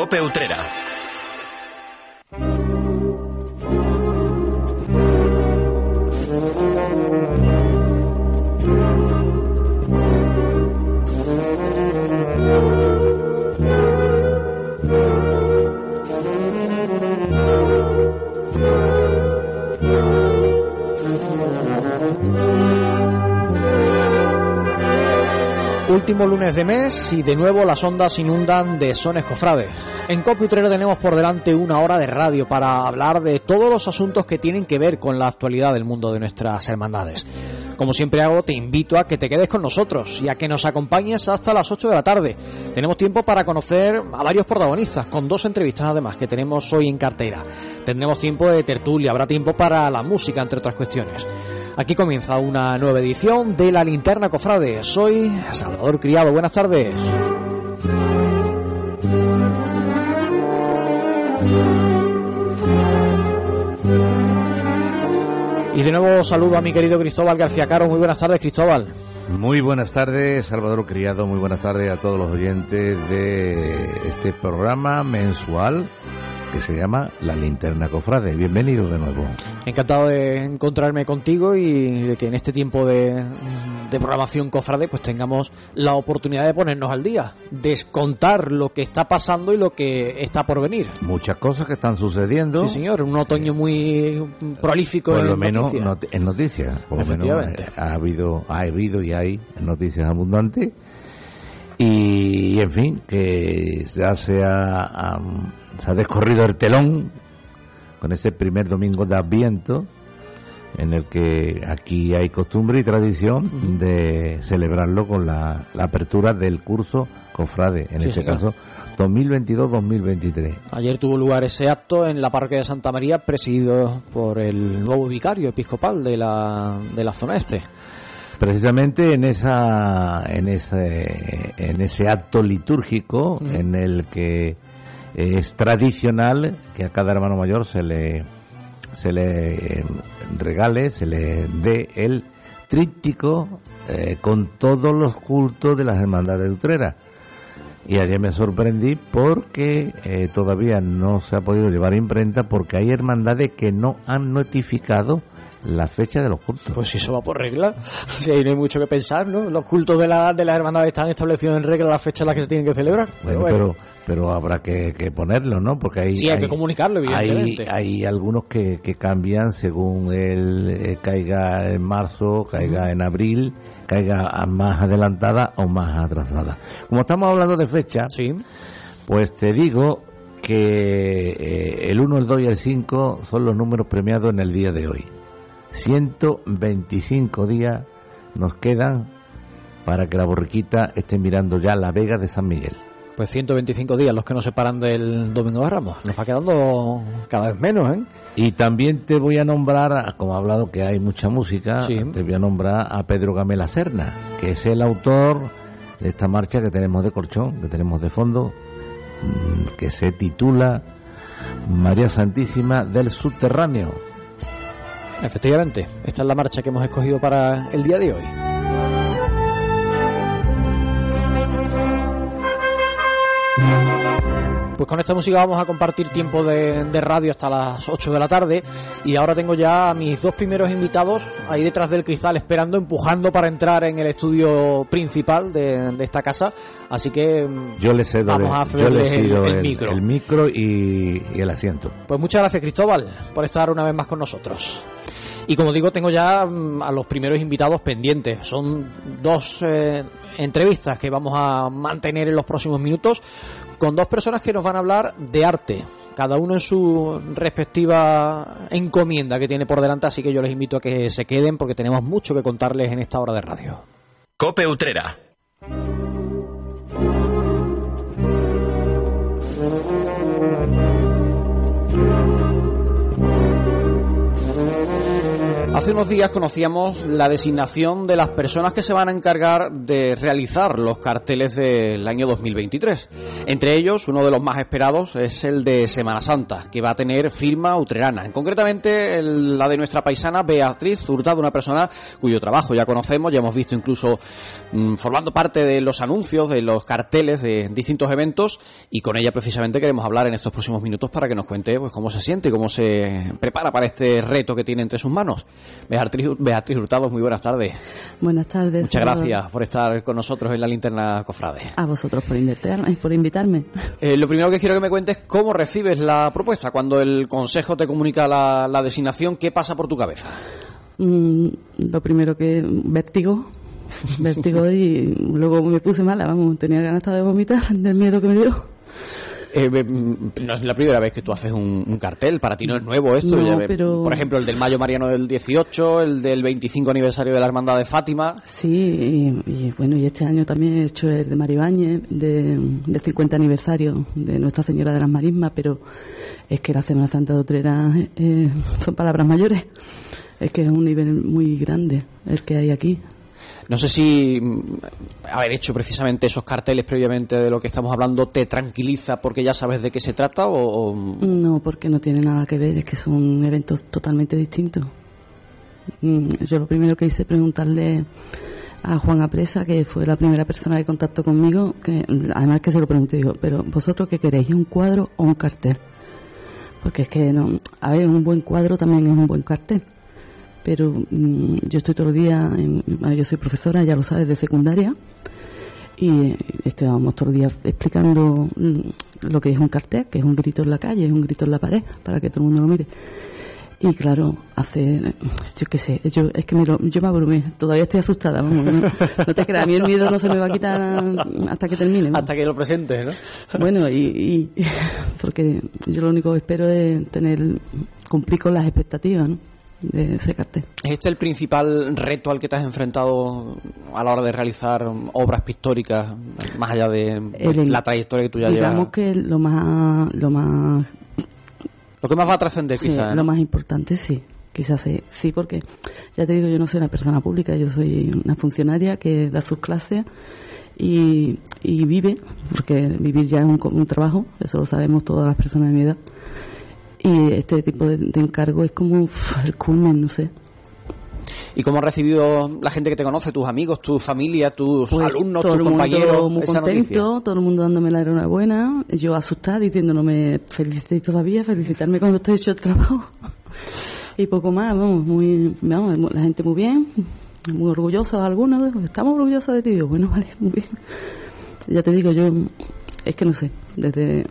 Cope Utrera. Último lunes de mes y de nuevo las ondas inundan de sones cofrades. En Copiutrero tenemos por delante una hora de radio para hablar de todos los asuntos que tienen que ver con la actualidad del mundo de nuestras hermandades. Como siempre hago, te invito a que te quedes con nosotros y a que nos acompañes hasta las 8 de la tarde. Tenemos tiempo para conocer a varios protagonistas, con dos entrevistas además que tenemos hoy en cartera. Tendremos tiempo de tertulia, habrá tiempo para la música, entre otras cuestiones. Aquí comienza una nueva edición de La Linterna Cofrade. Soy Salvador Criado. Buenas tardes. Y de nuevo saludo a mi querido Cristóbal García Caro. Muy buenas tardes, Cristóbal. Muy buenas tardes, Salvador Criado. Muy buenas tardes a todos los oyentes de este programa mensual que se llama La Linterna Cofrade. Bienvenido de nuevo. Encantado de encontrarme contigo y de que en este tiempo de, de, programación Cofrade pues tengamos la oportunidad de ponernos al día, descontar lo que está pasando y lo que está por venir. Muchas cosas que están sucediendo. Sí, señor, un otoño muy prolífico por lo en menos noticias. en noticias. Por lo menos eh, ha habido, ha habido y hay noticias abundantes. Y, en fin, que ya se ha, se ha descorrido el telón con ese primer domingo de Adviento, en el que aquí hay costumbre y tradición de celebrarlo con la, la, apertura del curso Cofrade, en Sí, este señor. caso 2022-2023. Ayer tuvo lugar ese acto en la parroquia de Santa María, presidido por el nuevo vicario episcopal de la, de la zona este. Precisamente en esa en ese en ese acto litúrgico en el que es tradicional que a cada hermano mayor se le se le eh, regale, se le dé el tríptico eh, con todos los cultos de las hermandades de Utrera. Y ayer me sorprendí porque eh, todavía no se ha podido llevar imprenta porque hay hermandades que no han notificado la fecha de los cultos. Pues si eso va por regla, si ahí no hay mucho que pensar, ¿no? Los cultos de la, de las hermandades están establecidos en regla las fechas en las que se tienen que celebrar. Bueno, pero, pero habrá que, que ponerlo, ¿no? Porque hay, Sí, hay que comunicarlo, evidentemente. hay algunos que, que cambian según él eh, caiga en marzo, caiga en abril, caiga más adelantada o más atrasada. Como estamos hablando de fecha, Sí, pues te digo que eh, el 1, el 2 y el 5 son los números premiados en el día de hoy. 125 días nos quedan para que la borriquita esté mirando ya la Vega de San Miguel. pues 125 días los que nos separan del Domingo de Ramos. Nos va quedando cada vez menos, ¿eh? Y también te voy a nombrar, como he hablado que hay mucha música, Sí. te voy a nombrar a Pedro Gamela Serna, que es el autor de esta marcha que tenemos de corchón, que tenemos de fondo, mm, que se titula María Santísima del Subterráneo. Efectivamente, esta es la marcha que hemos escogido para el día de hoy. Pues con esta música vamos a compartir tiempo de, de radio hasta las 8 de la tarde y ahora tengo ya a mis dos primeros invitados ahí detrás del cristal esperando, empujando para entrar en el estudio principal de, de esta casa. Así que mm, Yo le cedo, Vamos a el, yo le cederles el- cedo el el, micro. el micro y, y el asiento. Pues muchas gracias Cristóbal por estar una vez más con nosotros. Y como digo, tengo ya mm, a los primeros invitados pendientes. Son dos eh, entrevistas que vamos a mantener en los próximos minutos con dos personas que nos van a hablar de arte. Cada uno en su respectiva encomienda que tiene por delante, así que yo les invito a que se queden porque tenemos mucho que contarles en esta hora de radio. Cope Utrera. Hace unos días conocíamos la designación de las personas que se van a encargar de realizar los carteles del año 2023. Entre ellos, uno de los más esperados es el de Semana Santa, que va a tener firma utrerana. En concretamente, la de nuestra paisana Beatriz Hurtado, una persona cuyo trabajo ya conocemos, ya hemos visto incluso mm, formando parte de los anuncios, de los carteles de distintos eventos, y con ella precisamente queremos hablar en estos próximos minutos para que nos cuente pues, cómo se siente, cómo se prepara para este reto que tiene entre sus manos. Beatriz, Beatriz Hurtado, muy buenas tardes. Buenas tardes. Muchas gracias por estar con nosotros en la linterna Cofrade. A vosotros por invitarme. Por invitarme. Eh, lo primero que quiero que me cuentes es cómo recibes la propuesta. Cuando el Consejo te comunica la, designación, ¿qué pasa por tu cabeza? Mm, lo primero que vértigo, vértigo y luego me puse mala, vamos, tenía ganas de vomitar del miedo que me dio. Eh, no es la primera vez que tú haces un, cartel, para ti no es nuevo esto. Por ejemplo, el del Mayo Mariano del 18, el del 25 aniversario de la Hermandad de Fátima. Sí, y, bueno, y este año también he hecho el de Maribáñez, de, del 50 aniversario de Nuestra Señora de las Marismas, pero es que la Semana Santa de Utrera eh, son palabras mayores. Es que es un nivel muy grande el que hay aquí. No sé si mm, haber hecho precisamente esos carteles previamente de lo que estamos hablando te tranquiliza porque ya sabes de qué se trata o... No, porque no tiene nada que ver, es que son eventos totalmente distintos. Mm, yo lo primero que hice preguntarle a Juan Apresa, que fue la primera persona que contactó conmigo, que además que se lo pregunté, digo, pero vosotros qué queréis, un cuadro o un cartel? Porque es que, no, a ver, un buen cuadro también es un buen cartel pero mm, yo estoy todo el día, yo soy profesora, ya lo sabes, de secundaria, y estábamos todo el día explicando mm, lo que es un cartel, que es un grito en la calle, es un grito en la pared, para que todo el mundo lo mire. Y claro, hace, yo qué sé, yo, es que me yo me abrumé, todavía estoy asustada, vamos, no, te creas, a mí el miedo no se me va a quitar hasta que termine. Hasta que lo presentes, ¿no? Bueno, y, y porque yo lo único que espero es tener, cumplir con las expectativas, ¿no? De ese cartel. ¿Es este el principal reto al que te has enfrentado a la hora de realizar obras pictóricas, más allá de la trayectoria que tú ya llevas? Digamos que lo más, lo más... Lo que más va a trascender, quizás. Lo más importante, sí. Quizás sí, sí, porque ya te digo, yo no soy una persona pública, yo soy una funcionaria que da sus clases y, y vive, porque vivir ya es un, un trabajo, eso lo sabemos todas las personas de mi edad y este tipo de, encargo es como el culmen, no sé. ¿Y cómo ha recibido la gente que te conoce, tus amigos, tu familia, tus pues alumnos, tus compañeros? Muy contento, todo el mundo dándome la enhorabuena, yo asustada diciéndome felicité todavía, felicitarme cuando estoy hecho el trabajo. y poco más, vamos, muy, vamos, la gente muy bien, muy orgullosa algunos, estamos orgullosos de ti, digo, bueno, vale, muy bien. Ya te digo, yo, es que no sé, desde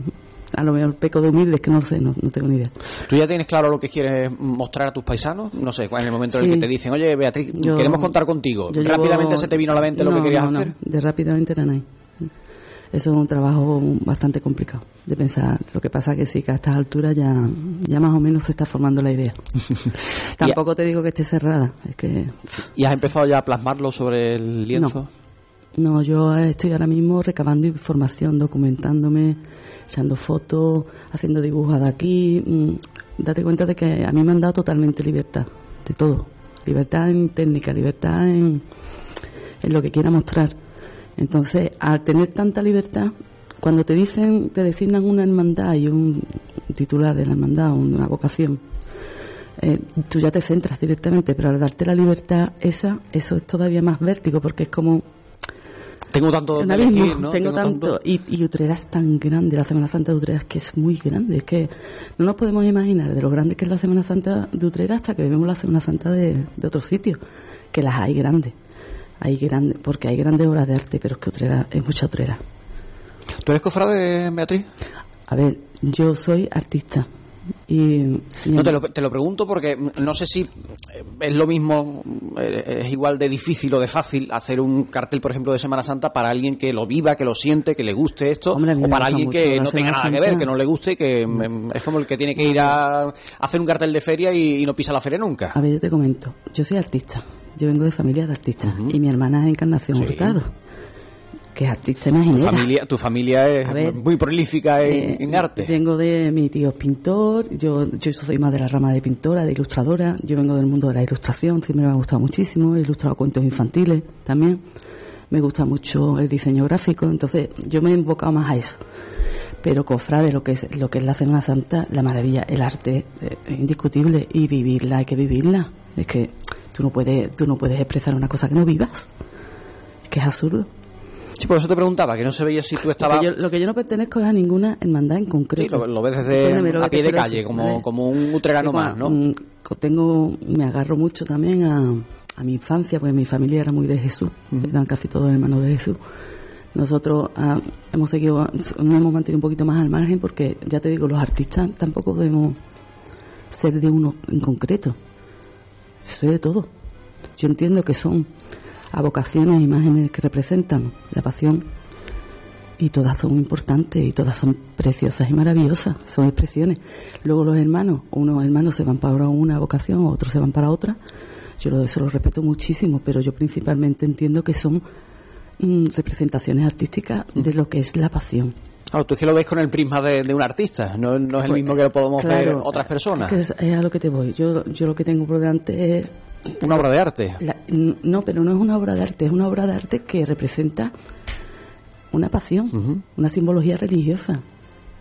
a lo mejor peco de humilde, es que no lo sé, no, tengo ni idea. ¿Tú ya tienes claro lo que quieres mostrar a tus paisanos? No sé, en el momento en el que te dicen, oye, Beatriz, queremos contar contigo. ¿Rápidamente se te vino a la mente lo que querías hacer? de rápidamente no hay. Eso es un trabajo bastante complicado de pensar. Lo que pasa que sí, que a estas alturas ya, ya más o menos se está formando la idea. Tampoco te digo que esté cerrada. Es que... ¿Y has empezado ya a plasmarlo sobre el lienzo? No, yo estoy ahora mismo recabando información, documentándome echando fotos, haciendo dibujos de aquí. Mm, date cuenta de que a mí me han dado totalmente libertad, de todo. Libertad en técnica, libertad en, en lo que quiera mostrar. Entonces, al tener tanta libertad, cuando te dicen, te designan una hermandad y un titular de la hermandad, una vocación, eh, tú ya te centras directamente, pero al darte la libertad esa, eso es todavía más vértigo, porque es como tengo tanto elegir, ¿no? Tengo, tanto. Y, y, Utrera es tan grande, la Semana Santa de Utrera es que es muy grande. Es que no nos podemos imaginar de lo grande que es la Semana Santa de Utrera hasta que vemos la Semana Santa de, de otros sitios. Que las hay grandes. Hay grandes, porque hay grandes obras de arte, pero es que Utrera es mucha Utrera. ¿Tú eres cofrade, Beatriz? A ver, yo soy artista. Y, no, te lo, te lo, pregunto porque no sé si es lo mismo, eh, es igual de difícil o de fácil hacer un cartel, por ejemplo, de Semana Santa para alguien que lo viva, que lo siente, que le guste esto, o para alguien que no tenga nada que ver, que no le guste, que mm, es como el que tiene que ir a hacer un cartel de feria y, no pisa la feria nunca. A ver, yo te comento, yo soy artista, yo vengo de familia de artistas. Y mi hermana es Encarnación Hurtado que es artista imaginera. Tu familia, tu familia es muy prolífica en, eh, arte. Vengo de mi tío pintor, yo, yo soy más de la rama de pintora, de ilustradora, yo vengo del mundo de la ilustración, siempre me ha gustado muchísimo, he ilustrado cuentos infantiles también, me gusta mucho el diseño gráfico, entonces yo me he enfocado más a eso. Pero cofrade, lo que es lo que es la Semana Santa, la maravilla, el arte eh, es indiscutible y vivirla hay que vivirla. Es que tú no puedes, tú no puedes expresar una cosa que no vivas. Es que es absurdo. Sí, por eso te preguntaba, que no se veía si tú estabas... Lo que yo, lo que yo no pertenezco es a ninguna hermandad en concreto. Sí, lo, ves desde a pie de calle, como, como un utrerano más, ¿no? Tengo, me agarro mucho también a, a mi infancia, porque mi familia era muy de Jesús, eran casi todos hermanos de Jesús. Nosotros ah, hemos seguido, nos hemos mantenido un poquito más al margen porque, ya te digo, los artistas tampoco debemos ser de uno en concreto. Soy de todo. Yo entiendo que son a vocaciones, imágenes que representan la pasión y todas son importantes y todas son preciosas y maravillosas, son expresiones. Luego los hermanos, unos hermanos se van para una vocación, otros se van para otra. Yo eso lo respeto muchísimo, pero yo principalmente entiendo que son mm, representaciones artísticas de lo que es la pasión. Claro, tú es que lo ves con el prisma de, un artista, no, es el pues, mismo que lo podemos ver otras personas. Es, es, a lo que te voy. Yo, yo lo que tengo por delante es una obra de arte. no, pero no es una obra de arte, es una obra de arte que representa una pasión, una simbología religiosa.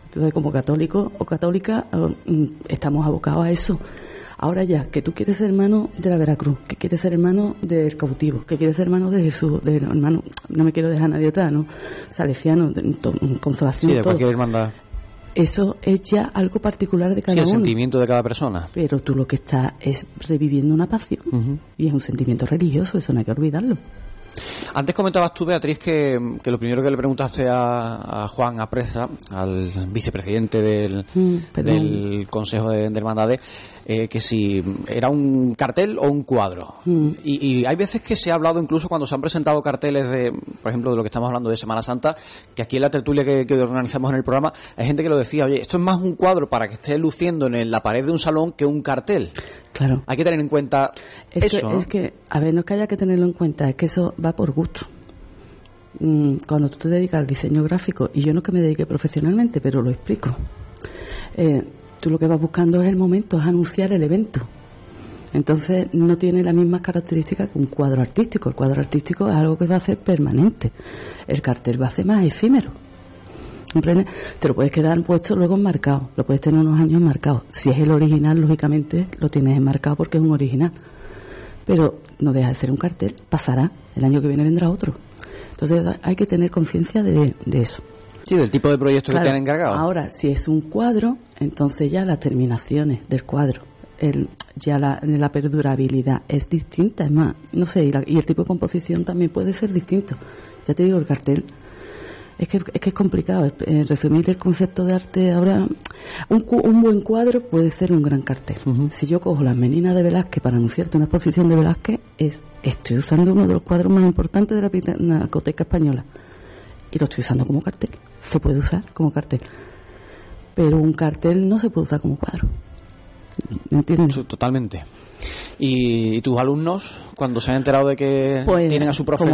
Entonces, como católico o católica, eh, mm, estamos abocados a eso. Ahora ya, que tú quieres ser hermano de la Veracruz, que quieres ser hermano del cautivo, que quieres ser hermano de Jesús, de hermano, no me quiero dejar a nadie atrás, ¿no? Salesiano, consolación. Sí, de cualquier hermandad eso es ya algo particular de cada sí, el sentimiento de cada persona. Pero tú lo que estás es reviviendo una pasión y es un sentimiento religioso, eso no hay que olvidarlo. Antes comentabas tú, Beatriz, que, lo primero que le preguntaste a, Juan Apresa, al vicepresidente del, mm, del Consejo de, de Hermandades, eh, que si era un cartel o un cuadro. Mm. Y, hay veces que se ha hablado incluso cuando se han presentado carteles de, por ejemplo, de lo que estamos hablando de Semana Santa, que aquí en la tertulia que, organizamos en el programa, hay gente que lo decía, oye, esto es más un cuadro para que esté luciendo en la pared de un salón que un cartel. Claro. Hay que tener en cuenta eso. Es que, a ver, no es que haya que tenerlo en cuenta, es que eso va por gusto mm, cuando tú te dedicas al diseño gráfico, y yo no que me dedique profesionalmente, pero lo explico, eh, Tú lo que vas buscando es el momento, es anunciar el evento. Entonces no tiene las mismas características que un cuadro artístico. El cuadro artístico es algo que va a ser permanente. El cartel va a ser más efímero. Te lo puedes quedar puesto luego enmarcado, lo puedes tener unos años marcado. Si es el original, lógicamente lo tienes enmarcado porque es un original. Pero no deja de ser un cartel, pasará, el año que viene vendrá otro. Entonces hay que tener conciencia de eso. Sí, del tipo de proyecto que te han encargado. Ahora, si es un cuadro, entonces ya las terminaciones del cuadro, el, ya la, la perdurabilidad es distinta, es más, no sé, y, el tipo de composición también puede ser distinto. Ya te digo, el cartel es que es, que es complicado eh, resumir el concepto de arte ahora un, un, buen cuadro puede ser un gran cartel si yo cojo las meninas de Velázquez para anunciarte una exposición de Velázquez es estoy usando uno de los cuadros más importantes de la pinacoteca española y lo estoy usando como cartel se puede usar como cartel. Pero un cartel no se puede usar como cuadro. ¿Me entiendes? Totalmente. ¿Y, tus alumnos, cuando se han enterado de que pues, tienen a su profe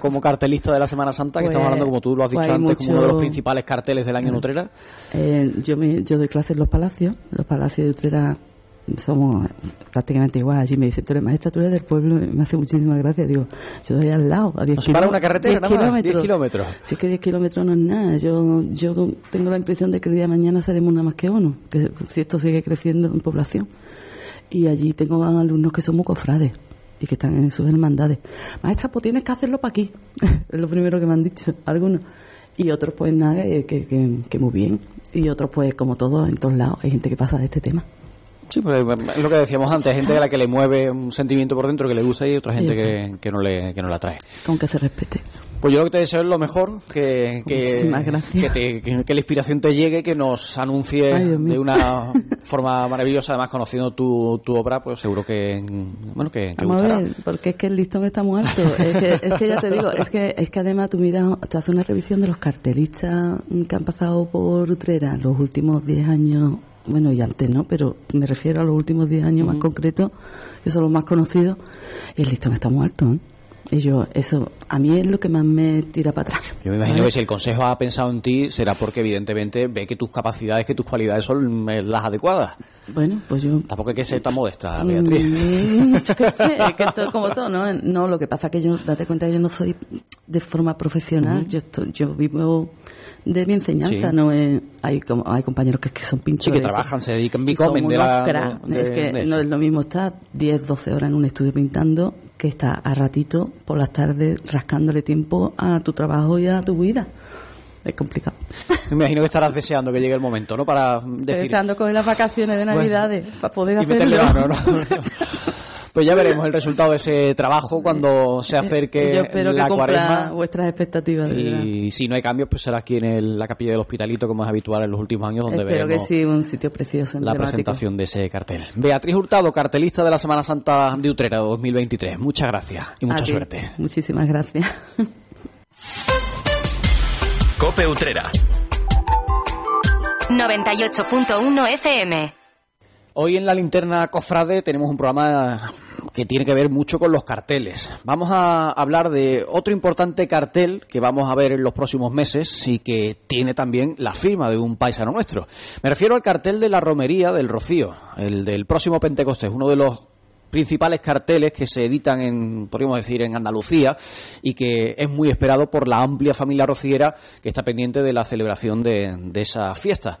como, cartelista de la Semana Santa, que estamos pues, hablando, como tú lo has dicho pues antes, como uno de los principales carteles del año en Utrera? Eh, yo, me, yo doy clases en los palacios. Los palacios de Utrera somos prácticamente igual. Allí me dice, tú eres maestra, tú eres del pueblo, me hace muchísimas gracias. Digo, yo doy al lado, a 10 kilómetros. una carretera, 10 kilómetros. kilómetros. Sí, es que 10 kilómetros no es nada. Yo, yo tengo la impresión de que el día de mañana seremos una más que uno, que si esto sigue creciendo en población. Y allí tengo alumnos que son muy cofrades y que están en sus hermandades. Maestra, pues tienes que hacerlo para aquí. es lo primero que me han dicho, algunos. Y otros, pues nada, que, que, que muy bien. Y otros, pues como todos, en todos lados, hay gente que pasa de este tema. Sí, pues es lo que decíamos antes, hay gente a la que le mueve un sentimiento por dentro que le gusta y otra gente que, que, no le, que no la trae. Con que se respete. Pues yo lo que te deseo es lo mejor, que, que, que, que, la inspiración te llegue, que nos anuncie de una forma maravillosa, además conociendo tu, tu obra, pues seguro que, bueno, que, Vamos a ver, porque es que el listón está muerto. es, que, es que ya te digo, es que, es que además tú miras, te haces una revisión de los cartelistas que han pasado por Utrera los últimos 10 años bueno, y antes no, pero me refiero a los últimos 10 años más concretos, que son los más conocidos, y el listón está muy alto. ¿eh? Y yo, eso, a mí es lo que más me tira para atrás. Yo me imagino que si el Consejo ha pensado en ti será porque evidentemente ve que tus capacidades, que tus cualidades son eh, las adecuadas. Bueno, pues yo... Tampoco hay que ser tan modesta, Beatriz. Mm, yo qué sé, es que esto es como todo, ¿no? No, lo que pasa es que yo, date cuenta, yo no soy de forma profesional, yo estoy, yo vivo de mi enseñanza, Sí. no es, hay como, hay compañeros que, que son Sí, pintores. que trabajan, se dedican, y comen de la... de- es que de no es lo mismo estar 10, 12 horas en un estudio pintando que estar a ratito por las tardes rascándole tiempo a tu trabajo y a tu vida. Es complicado. Me imagino que estarás deseando que llegue el momento, ¿no? Para decir... deseando coger las vacaciones de Bueno, Navidades para poder y hacerlo. meterle mano, ¿no? Pues ya veremos el resultado de ese trabajo cuando se acerque Yo espero la que cumpla cuaresma. vuestras expectativas. de. Y si no hay cambios, pues será aquí en el- la capilla del Hospitalito, como es habitual en los últimos años, donde Espero que sí, un sitio precioso, la presentación de ese cartel. Beatriz Hurtado, cartelista de la Semana Santa de Utrera 2023. Muchas gracias y mucha suerte. Muchísimas gracias. Cope Utrera. 98.1 FM. Hoy en la linterna Cofrade tenemos un programa que tiene que ver mucho con los carteles. Vamos a hablar de otro importante cartel que vamos a ver en los próximos meses y que tiene también la firma de un paisano nuestro. Me refiero al cartel de la romería del Rocío, el del próximo Pentecostés, uno de los principales carteles que se editan en, podríamos decir, en Andalucía y que es muy esperado por la amplia familia rociera que está pendiente de la celebración de, de esa fiesta.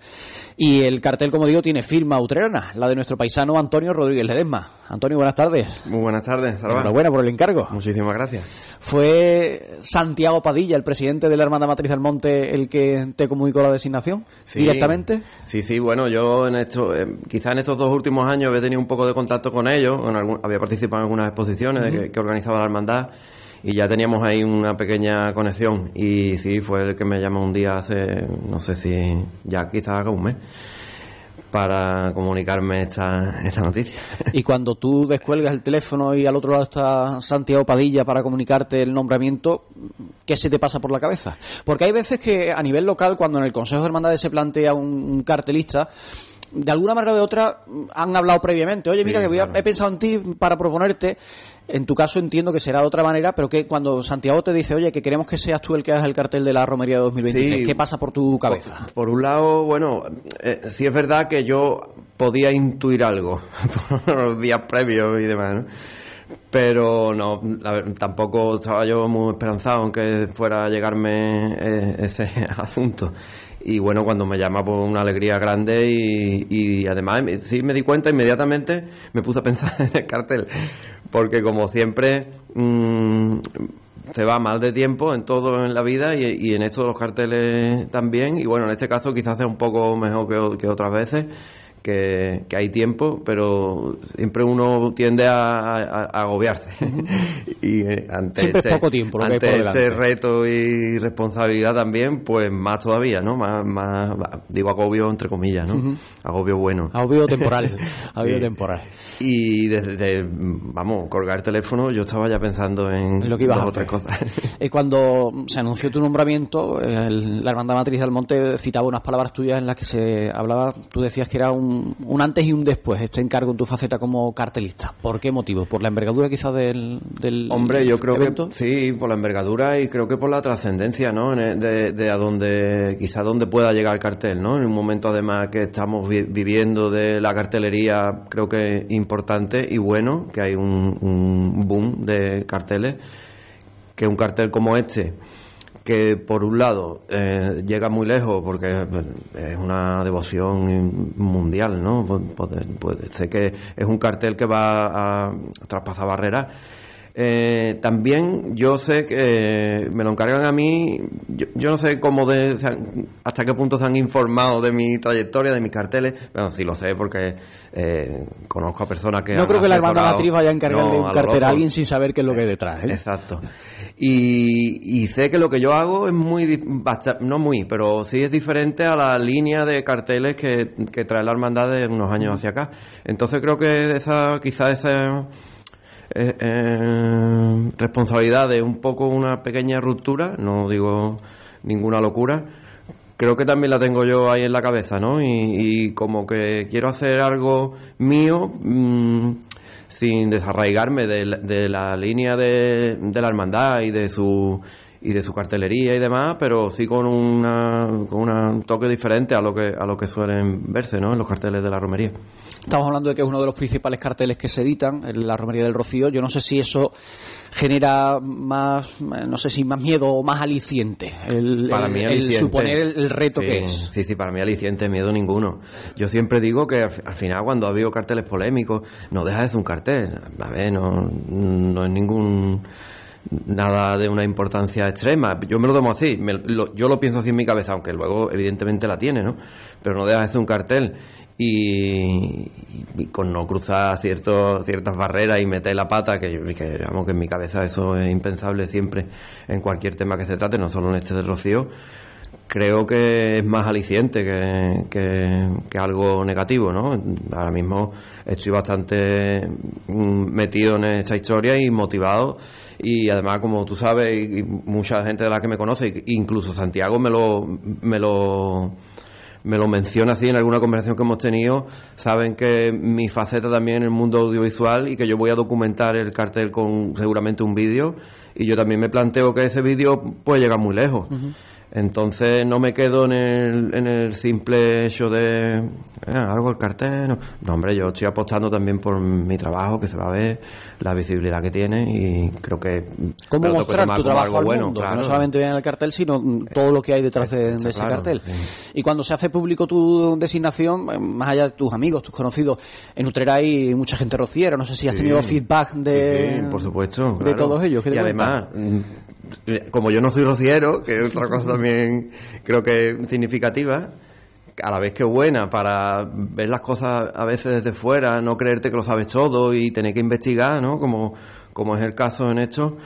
Y el cartel, como digo, tiene firma utrerana, la de nuestro paisano Antonio Rodríguez Ledesma. Antonio, buenas tardes. Muy buenas tardes, Salva. Enhorabuena por el encargo. Muchísimas gracias. ¿Fue Santiago Padilla, el presidente de la Hermandad Matriz del Monte, el que te comunicó la designación Sí. directamente? Sí, sí, bueno, yo en esto, eh, quizá en estos dos últimos años he tenido un poco de contacto con ellos, con algún- había participado en algunas exposiciones que, que organizaba la hermandad y ya teníamos ahí una pequeña conexión y sí, fue el que me llamó un día hace, no sé si ya quizá haga un mes, para comunicarme esta, esta noticia. Y cuando tú descuelgas el teléfono y al otro lado está Santiago Padilla para comunicarte el nombramiento, ¿qué se te pasa por la cabeza? Porque hay veces que a nivel local, cuando en el Consejo de Hermandades se plantea un, un cartelista, de alguna manera o de otra han hablado previamente. Oye, mira, Sí, que voy a- claro. he pensado en ti para proponerte. En tu caso entiendo que será de otra manera, pero que cuando Santiago te dice, oye, que queremos que seas tú el que hagas el cartel de la romería de 2023, Sí. ¿qué pasa por tu cabeza? Por, por un lado, bueno, eh, sí es verdad que yo podía intuir algo por los días previos y demás, ¿no? Pero no, la ver- tampoco estaba yo muy esperanzado en que fuera a llegarme eh, ese asunto. Y bueno, cuando me llama, pues una alegría grande y, y además sí me di cuenta inmediatamente, me puse a pensar en el cartel. Porque como siempre, mm, se va mal de tiempo en todo en la vida y, y en esto de los carteles también. Y bueno, en este caso quizás sea un poco mejor que, que otras veces, que, que hay tiempo, pero siempre uno tiende a, a- a agobiarse. y eh, ante Siempre es este, poco tiempo que ante este reto y responsabilidad también, pues más todavía, ¿no? Más, más digo agobio entre comillas, ¿no? Agobio bueno. Agobio temporal. Agobio Sí. temporal. Y desde, vamos, colgar el teléfono, yo estaba ya pensando en Lo que ibas dos a o tres hacer. cosas. Y cuando se anunció tu nombramiento, el- la Hermandad Matriz del Monte citaba unas palabras tuyas en las que se hablaba, tú decías que era un, un antes y un después, este encargo en tu faceta como cartelista. ¿Por qué motivo? ¿Por la envergadura quizás del, del Hombre, yo creo evento? que sí, por la envergadura y creo que por la trascendencia, ¿no? De, de a donde, quizá donde pueda llegar el cartel, ¿no? En un momento además que estamos vi- viviendo de la cartelería, creo que importante y bueno, que hay un, un boom de carteles, que un cartel como este, que por un lado eh, llega muy lejos porque es una devoción mundial, ¿no? Pu- Poder- puede- sé que es un cartel que va a traspasar barreras. Eh, también yo sé que me lo encargan a mí, yo, yo no sé cómo de, han- hasta qué punto se han informado de mi trayectoria, de mis carteles, bueno, sí lo sé porque eh, conozco a personas que... No creo que la asesorado- Matriz vaya a encargarle No, un cartel a alguien sin saber qué es lo que hay detrás. ¿eh? Exacto. Y, y sé que lo que yo hago es muy, no muy, pero sí es diferente a la línea de carteles que, que trae la hermandad de unos años hacia acá. Entonces creo que esa, quizá esa eh, eh, responsabilidad de un poco una pequeña ruptura, no digo ninguna locura, creo que también la tengo yo ahí en la cabeza, ¿no? Y, como que quiero hacer algo mío, mm, sin desarraigarme de, la- de la línea de, de la hermandad y de su y de su cartelería y demás, pero sí con una con una- un toque diferente a lo que a lo que suelen verse, ¿no? En los carteles de la romería. Estamos hablando de que es uno de los principales carteles que se editan en la Romería del Rocío. Yo no sé si eso genera más, no sé si más miedo o más aliciente. El, para el- mí el aliciente. suponer el, el reto Sí, que es. Sí, sí, para mí aliciente, miedo ninguno. Yo siempre digo que al, al final cuando ha habido carteles polémicos, no deja de ser un cartel. A ver, no, no es ningún nada de una importancia extrema. Yo me lo tomo así, me- lo- yo lo pienso así en mi cabeza, aunque luego evidentemente la tiene, ¿no? Pero no deja de un cartel. Y, con no cruzar ciertos, ciertas barreras y meter la pata, que, yo- que, vamos, que en mi cabeza eso es impensable siempre en cualquier tema que se trate, no solo en este del Rocío, creo que es más aliciente que, que- que algo negativo, ¿no? Ahora mismo estoy bastante mm, metido en esta historia y motivado y además como tú sabes y, mucha gente de la que me conoce, incluso Santiago me lo me lo me lo menciona así en alguna conversación que hemos tenido, saben que mi faceta también en el mundo audiovisual y que yo voy a documentar el cartel con seguramente un vídeo y yo también me planteo que ese vídeo puede llegar muy lejos. Entonces no me quedo en el, en el simple hecho de eh, algo el cartel. No. No, hombre, yo estoy apostando también por mi trabajo, que se va a ver, la visibilidad que tiene y creo que... ¿Cómo mostrar tu trabajo algo al bueno, mundo? Que no solamente vean el cartel, sino todo lo que hay detrás de, ese claro, cartel. sí. Y cuando se hace público tu designación, eh, más allá de tus amigos, tus conocidos, en Utrera hay mucha gente rociera. No sé si has Sí. tenido feedback de, Sí, por supuesto. de claro. todos ellos. ¿qué te Y además, como yo no soy rociero, que es otra cosa también creo que significativa, a la vez que buena para ver las cosas a veces desde fuera, no creerte que lo sabes todo y tener que investigar, ¿no? Como, como es el caso en esto,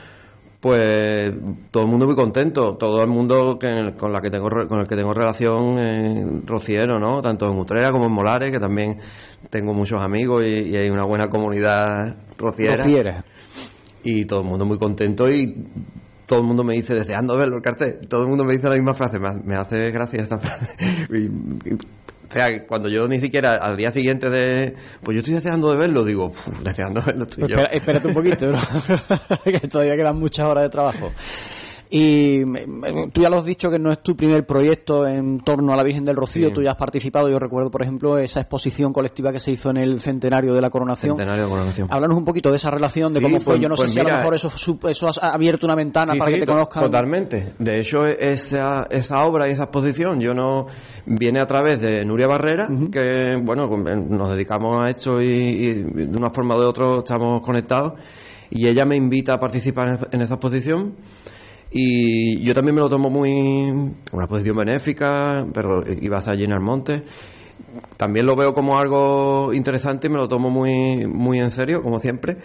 pues todo el mundo muy contento, todo el mundo que, con la que tengo con el que tengo relación eh, rociero, ¿no? Tanto en Utrera como en Molares, que también tengo muchos amigos y, y hay una buena comunidad rociera Rociera. y todo el mundo muy contento y todo el mundo me dice deseando verlo el cartel todo el mundo me dice la misma frase me, ha- me hace gracia esta frase Y- y- o sea cuando yo ni siquiera al día siguiente de pues yo estoy deseando de verlo digo "Uf, deseando verlo estoy Pues yo espera- espérate un poquito, bro. que todavía quedan muchas horas de trabajo. Y eh, tú ya lo has dicho que no es tu primer proyecto en torno a la Virgen del Rocío, Sí. tú ya has participado, yo recuerdo, por ejemplo, esa exposición colectiva que se hizo en el centenario de la coronación. centenario de coronación Háblanos un poquito de esa relación, de Sí, cómo fue. pues- yo no pues sé si a lo mejor eso, eso ha abierto una ventana Sí, para que te conozcan. Totalmente. De hecho, esa, esa obra y esa exposición yo no viene a través de Nuria Barrera, que bueno, con- nos dedicamos a esto y, y de una forma o de otra estamos conectados. Y ella me invita a participar en esa exposición. Y yo también me lo tomo muy. una exposición benéfica, pero iba a allí en Almonte. También lo veo como algo interesante y me lo tomo muy, muy en serio, como siempre.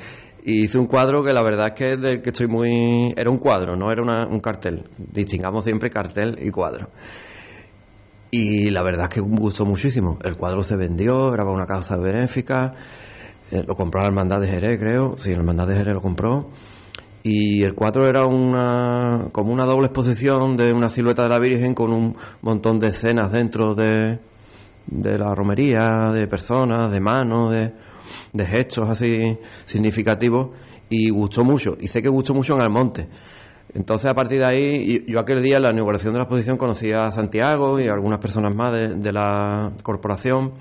Y hice un cuadro que la verdad es que es del que estoy muy. Era un cuadro, no era una- un cartel. Distingamos siempre cartel y cuadro. Y la verdad es que me gustó muchísimo. El cuadro se vendió, era para una causa benéfica. eh, lo compró la Hermandad de Jerez, creo. Sí, la Hermandad de Jerez lo compró. Y el cuadro era una como una doble exposición de una silueta de la Virgen con un montón de escenas dentro de, de la romería, de personas, de manos, de, de gestos así significativos. Y gustó mucho. Y sé que gustó mucho en Almonte. Entonces, a partir de ahí, yo aquel día en la inauguración de la exposición conocí a Santiago y a algunas personas más de, de la corporación.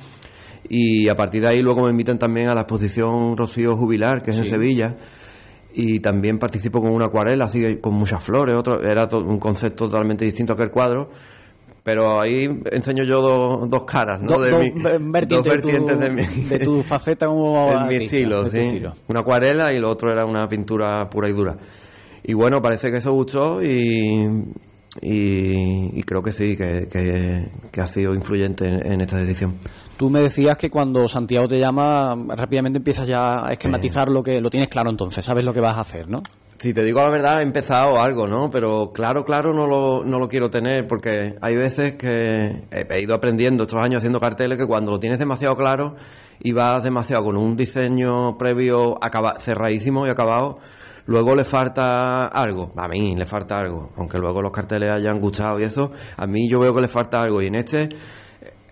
Y a partir de ahí luego me invitan también a la exposición Rocío Jubilar, que es en Sevilla. Y también participo con una acuarela, así que con muchas flores. Otro, era to- un concepto totalmente distinto que el cuadro. Pero ahí enseño yo dos, dos caras, ¿no? Do- de do- mi- vertientes dos de tu- vertientes de mi, de tu faceta como en mi estilo, de sí. estilo. Una acuarela y lo otro era una pintura pura y dura. Y bueno, parece que eso gustó y, y, y creo que sí, que, que, que ha sido influyente en, en esta decisión. Tú me decías que cuando Santiago te llama, rápidamente empiezas ya a esquematizar lo que lo tienes claro entonces, sabes lo que vas a hacer, ¿no? Si te digo la verdad, he empezado algo, ¿no? Pero claro, claro, no lo, no lo quiero tener porque hay veces que he, ido aprendiendo estos años haciendo carteles que cuando lo tienes demasiado claro y vas demasiado con un diseño previo acaba, cerradísimo y acabado, luego le falta algo. A mí le falta algo. Aunque luego los carteles hayan gustado y eso, a mí yo veo que le falta algo. Y en este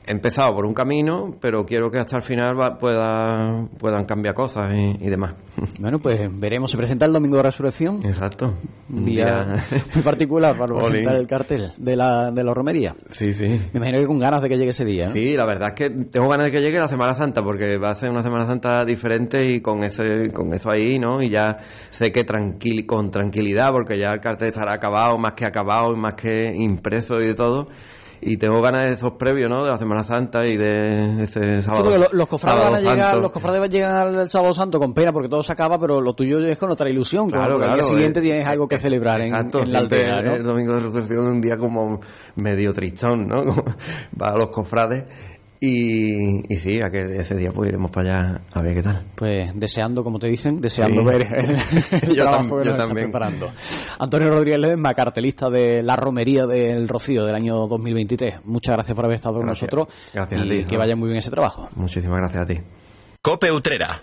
he empezado por un camino, pero quiero que hasta el final va- pueda, puedan cambiar cosas y, y demás. Bueno, pues veremos. Se presenta el domingo de resurrección. Exacto. Un día muy particular para presentar el cartel de la, de la romería. Sí, sí. Me imagino que con ganas de que llegue ese día. ¿no? Sí, la verdad es que tengo ganas de que llegue la Semana Santa, porque va a ser una Semana Santa diferente y con ese, con eso ahí, ¿no? Y ya sé que tranquil, con tranquilidad, porque ya el cartel estará acabado, más que acabado, y más que impreso y de todo. Y tengo ganas de esos previos, ¿no? De la Semana Santa y de Sí, sábado. porque lo- los cofrades van a llegar, santo. los cofrades llegan al sábado santo con pena porque todo se acaba, pero lo tuyo es con otra ilusión. Claro, claro. al día siguiente eh, tienes algo que celebrar en, Exacto, en la aldea, ¿no? El domingo de resurrección es un día como medio tristón, ¿no? Como Para los cofrades. Y, y sí, a que ese día pues iremos para allá a ver qué tal. Pues deseando, como te dicen, deseando Sí. ver el, el Yo trabajo tam- que yo nos también. preparando. Antonio Rodríguez Ledesma, cartelista de la romería del Rocío del año 2023. Muchas gracias por haber estado con nosotros Gracias a y ti, que vaya muy bien ese trabajo. Muchísimas gracias a ti. Cope Utrera.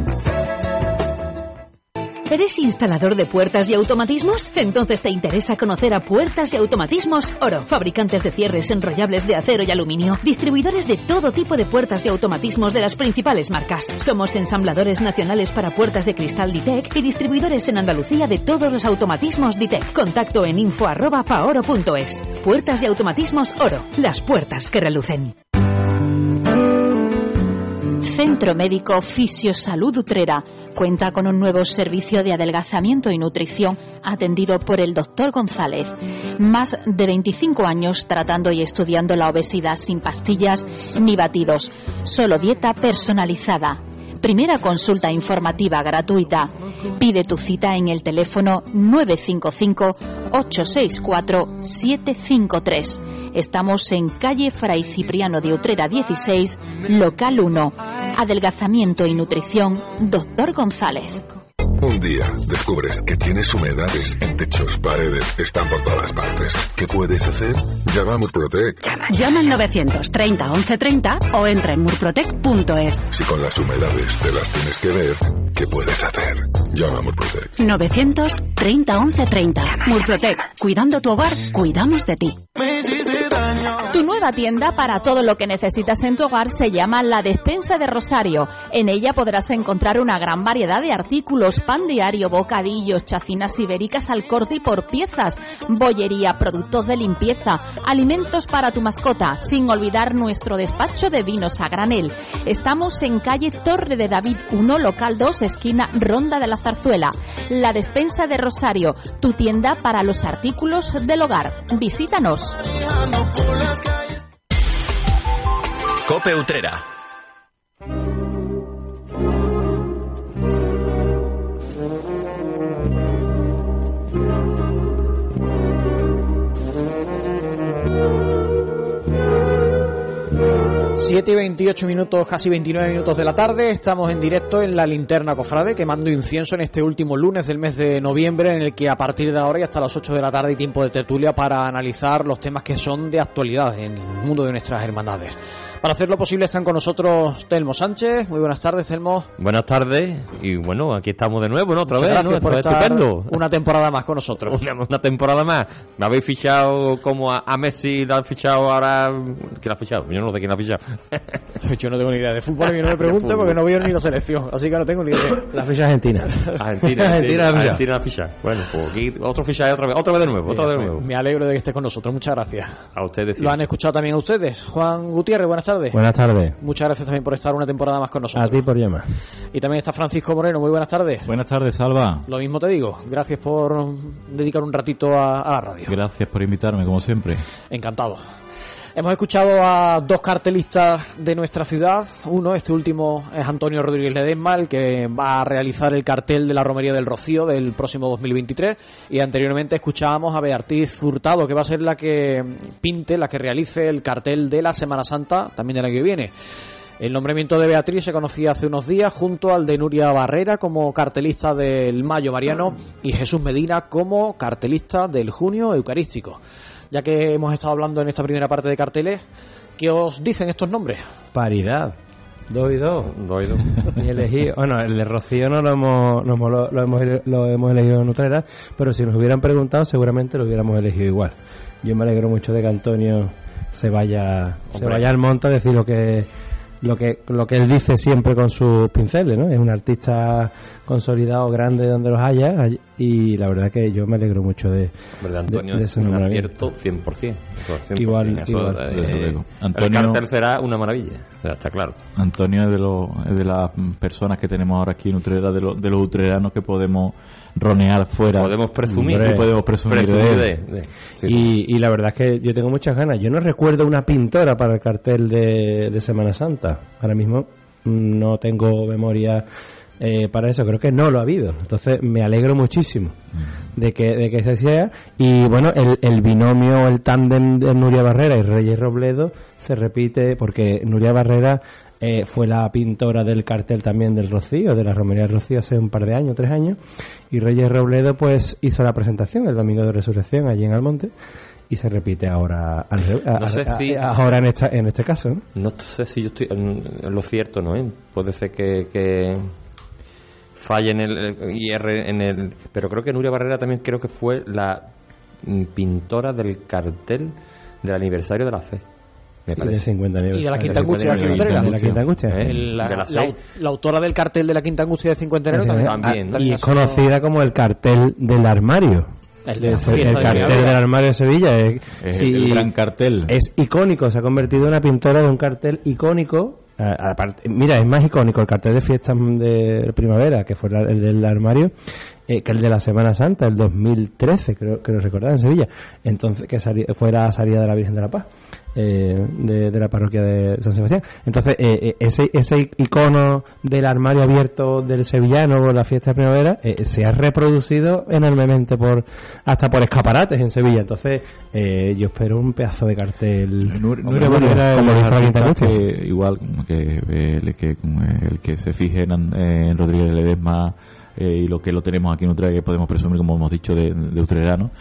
¿Eres instalador de puertas y automatismos? Entonces te interesa conocer a Puertas y Automatismos Oro, fabricantes de cierres enrollables de acero y aluminio, distribuidores de todo tipo de puertas y automatismos de las principales marcas. Somos ensambladores nacionales para puertas de cristal Ditec y distribuidores en Andalucía de todos los automatismos Ditec. Contacto en info arroba paoro.es. Puertas y Automatismos Oro, las puertas que relucen. Centro Médico Fisiosalud Utrera cuenta con un nuevo servicio de adelgazamiento y nutrición atendido por el doctor González. Más de 25 años tratando y estudiando la obesidad sin pastillas ni batidos, solo dieta personalizada. Primera consulta informativa gratuita. Pide tu cita en el teléfono 955-864-753. Estamos en calle Fray Cipriano de Utrera 16, local 1. Adelgazamiento y nutrición, doctor González. Un día descubres que tienes humedades en techos, paredes, están por todas partes. ¿Qué puedes hacer? Llama a Murprotec. Llama al 930 1130 o entra en murprotec.es. Si con las humedades te las tienes que ver, ¿qué puedes hacer? Llama a Murprotec. 930 1130. Murprotec. Cuidando tu hogar, cuidamos de ti. Tu nueva tienda para todo lo que necesitas en tu hogar se llama La Despensa de Rosario. En ella podrás encontrar una gran variedad de artículos, pan diario, bocadillos, chacinas ibéricas al corte y por piezas, bollería, productos de limpieza, alimentos para tu mascota, sin olvidar nuestro despacho de vinos a granel. Estamos en calle Torre de David 1, local 2, esquina Ronda de la Zarzuela. La Despensa de Rosario, tu tienda para los artículos del hogar. Visítanos. Cope Utrera. Siete y 28 minutos, casi 29 minutos de la tarde. Estamos en directo en la linterna Cofrade, quemando incienso en este último lunes del mes de noviembre, en el que a partir de ahora y hasta las 8 de la tarde hay tiempo de tertulia para analizar los temas que son de actualidad en el mundo de nuestras hermandades. Para hacerlo posible están con nosotros Telmo Sánchez. Muy buenas tardes, Telmo. Buenas tardes y bueno, aquí estamos de nuevo, ¿no? Otra Muchas vez, gracias ¿no? por estar estupendo. una temporada más con nosotros. Una, una temporada más. Me habéis fichado como a, a Messi, lo han fichado ahora. ¿Quién ha fichado? Yo no sé quién ha fichado. Yo no tengo ni idea de fútbol y no me pregunto porque no veo ni la selección, así que no tengo ni idea. La ficha argentina. Argentina, Argentina, Argentina la ficha. Bueno, pues aquí otro fichaje otra vez, otra vez de nuevo, otra vez de nuevo. Me alegro de que estés con nosotros, muchas gracias. A ustedes sí. Lo han escuchado también a ustedes. Juan Gutiérrez, buenas tardes. Buenas tardes. Muchas gracias también por estar una temporada más con nosotros. A ti por llamar. Y también está Francisco Moreno, muy buenas tardes. Buenas tardes, Salva. Lo mismo te digo, gracias por dedicar un ratito a, a la radio. Gracias por invitarme, como siempre. Encantado. Hemos escuchado a dos cartelistas de nuestra ciudad. Uno, este último, es Antonio Rodríguez Ledesma, el que va a realizar el cartel de la Romería del Rocío del próximo 2023. Y anteriormente escuchábamos a Beatriz Hurtado, que va a ser la que pinte, la que realice el cartel de la Semana Santa, también del año que viene. El nombramiento de Beatriz se conocía hace unos días junto al de Nuria Barrera como cartelista del Mayo Mariano y Jesús Medina como cartelista del Junio Eucarístico ya que hemos estado hablando en esta primera parte de carteles, ¿qué os dicen estos nombres? Paridad. Dos y dos. Dos y dos. y elegí, bueno, el de Rocío no lo hemos, no, lo, lo, hemos, lo hemos elegido en Utrera, pero si nos hubieran preguntado seguramente lo hubiéramos elegido igual. Yo me alegro mucho de que Antonio se vaya, se vaya al monte a decir lo que lo que lo que él dice siempre con sus pinceles, ¿no? Es un artista consolidado, grande donde los haya y la verdad que yo me alegro mucho de, ¿verdad, Antonio? De, de es un acierto 100%. 100%. Igual, Eso, igual. Eh, Antonio, el cartel será una maravilla, está claro. Antonio es de, los, es de las personas que tenemos ahora aquí en Utrera, de, los de los utreranos que podemos ronear fuera. Podemos presumir. Hombre, podemos presumir, presumir de, de, él. de- sí. Y, y la verdad es que yo tengo muchas ganas. Yo no recuerdo una pintora para el cartel de, de Semana Santa. Ahora mismo mm, no tengo memoria eh, para eso. Creo que no lo ha habido. Entonces me alegro muchísimo de que, de que se sea. Y bueno, el, el binomio, el tándem de Nuria Barrera y Reyes Robledo se repite porque Nuria Barrera eh, fue la pintora del cartel también del Rocío, de la Romería del Rocío hace un par de años, tres años. Y Reyes Robledo pues hizo la presentación el domingo de Resurrección allí en Almonte y se repite ahora al re- a- No sé a- si- a- ahora en esta en este caso ¿no? No sé si yo estoy lo cierto, ¿no? ¿Eh? Puede ser que, que falle en el erre en el. Pero creo que Nuria Barrera también creo que fue la mm, pintora del cartel del aniversario de la fe. Me Y de. 50. Y la Quinta Angustia de la 50 Quinta de la Quinta Angustia ¿Eh? La, De la la- seis. la autora del cartel de la Quinta Angustia de Cincuentenero también. También. Ah, y es conocida como el cartel del armario El de cartel del armario de Sevilla es, Es sí, el gran cartel. es icónico se ha convertido en una pintora de un cartel icónico a- mira es más icónico el cartel de fiestas de primavera que fue la- el del armario eh, que el de la Semana Santa el 2013 creo que lo recordaba en Sevilla. Entonces que sali- fue la salida de la Virgen de la Paz eh, de, de la parroquia de San Sebastián. Entonces eh, eh, ese ese icono del armario abierto del sevillano la fiesta de primavera eh, se ha reproducido enormemente por hasta por escaparates en Sevilla. Entonces eh, yo espero un pedazo de cartel. Hombre, Nuria Barrera es como Angustia. que, igual que, eh, el, que, el que se fije en, en Rodríguez Ledesma eh, y lo que lo tenemos aquí en Utrera que podemos presumir como hemos dicho de, de Utrerano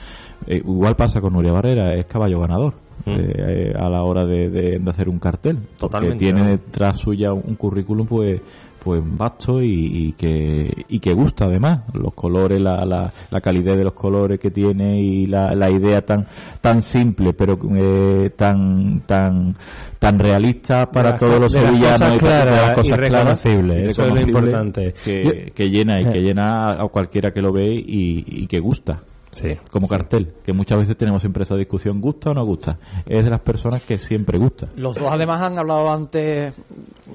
eh, igual pasa con Nuria Barrera es caballo ganador Mm. eh, eh, a la hora de, de- de hacer un cartel porque Totalmente, tiene ¿no? detrás suya un currículum pues pues vasto y, y que y que gusta además los colores la, la, la calidez de los colores que tiene y la, la idea tan tan simple pero eh, tan tan tan realista para todos los sevillanos y para- las cosas y reconocibles, eso es lo importante. que, que llena y que Eh. llena a cualquiera que lo ve y, y que gusta Sí. como cartel que muchas veces tenemos siempre esa discusión gusta o no gusta es de las personas que siempre gusta Los dos además han hablado antes,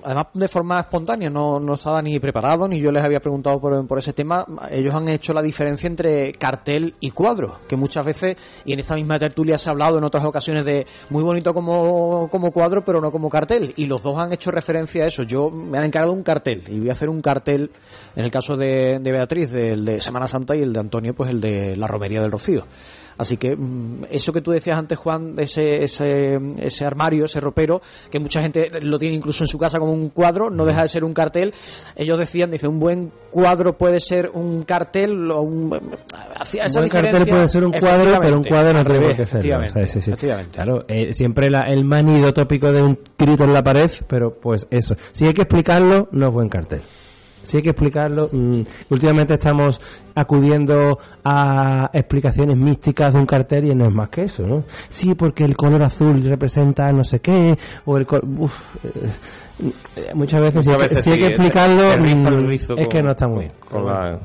además de forma espontánea, no, no estaba ni preparado, ni yo les había preguntado por, por ese tema. Ellos han hecho la diferencia entre cartel y cuadro, que muchas veces, y en esta misma tertulia se ha hablado en otras ocasiones de muy bonito como, como cuadro, pero no como cartel. Y los dos han hecho referencia a eso. Yo me han encargado un cartel, y voy a hacer un cartel, en el caso de, de Beatriz, del de Semana Santa, y el de Antonio, pues el de la Romería del Rocío. Así que mm, eso que tú decías antes, Juan, ese, ese, ese armario, ese ropero, que mucha gente lo tiene incluso en su casa como un cuadro, no deja de ser un cartel. Ellos decían, dice, un buen cuadro puede ser un cartel o un... Esa buen cartel puede ser un cuadro, pero un cuadro no al revés, qué serlo. O sea, sí, sí. efectivamente. Claro, eh, siempre la- el manido tópico de un grito en la pared, pero pues eso. Si hay que explicarlo, no es buen cartel. Sí hay que explicarlo. Mm, últimamente estamos acudiendo a explicaciones místicas de un cartel y no es más que eso, ¿no? Sí, porque el color azul representa no sé qué, o el color... eh, muchas veces, Muchas sí, hay que- veces sí hay sí, que explicarlo, el rizo, el mm, rizo es con- que no está muy bien. con la-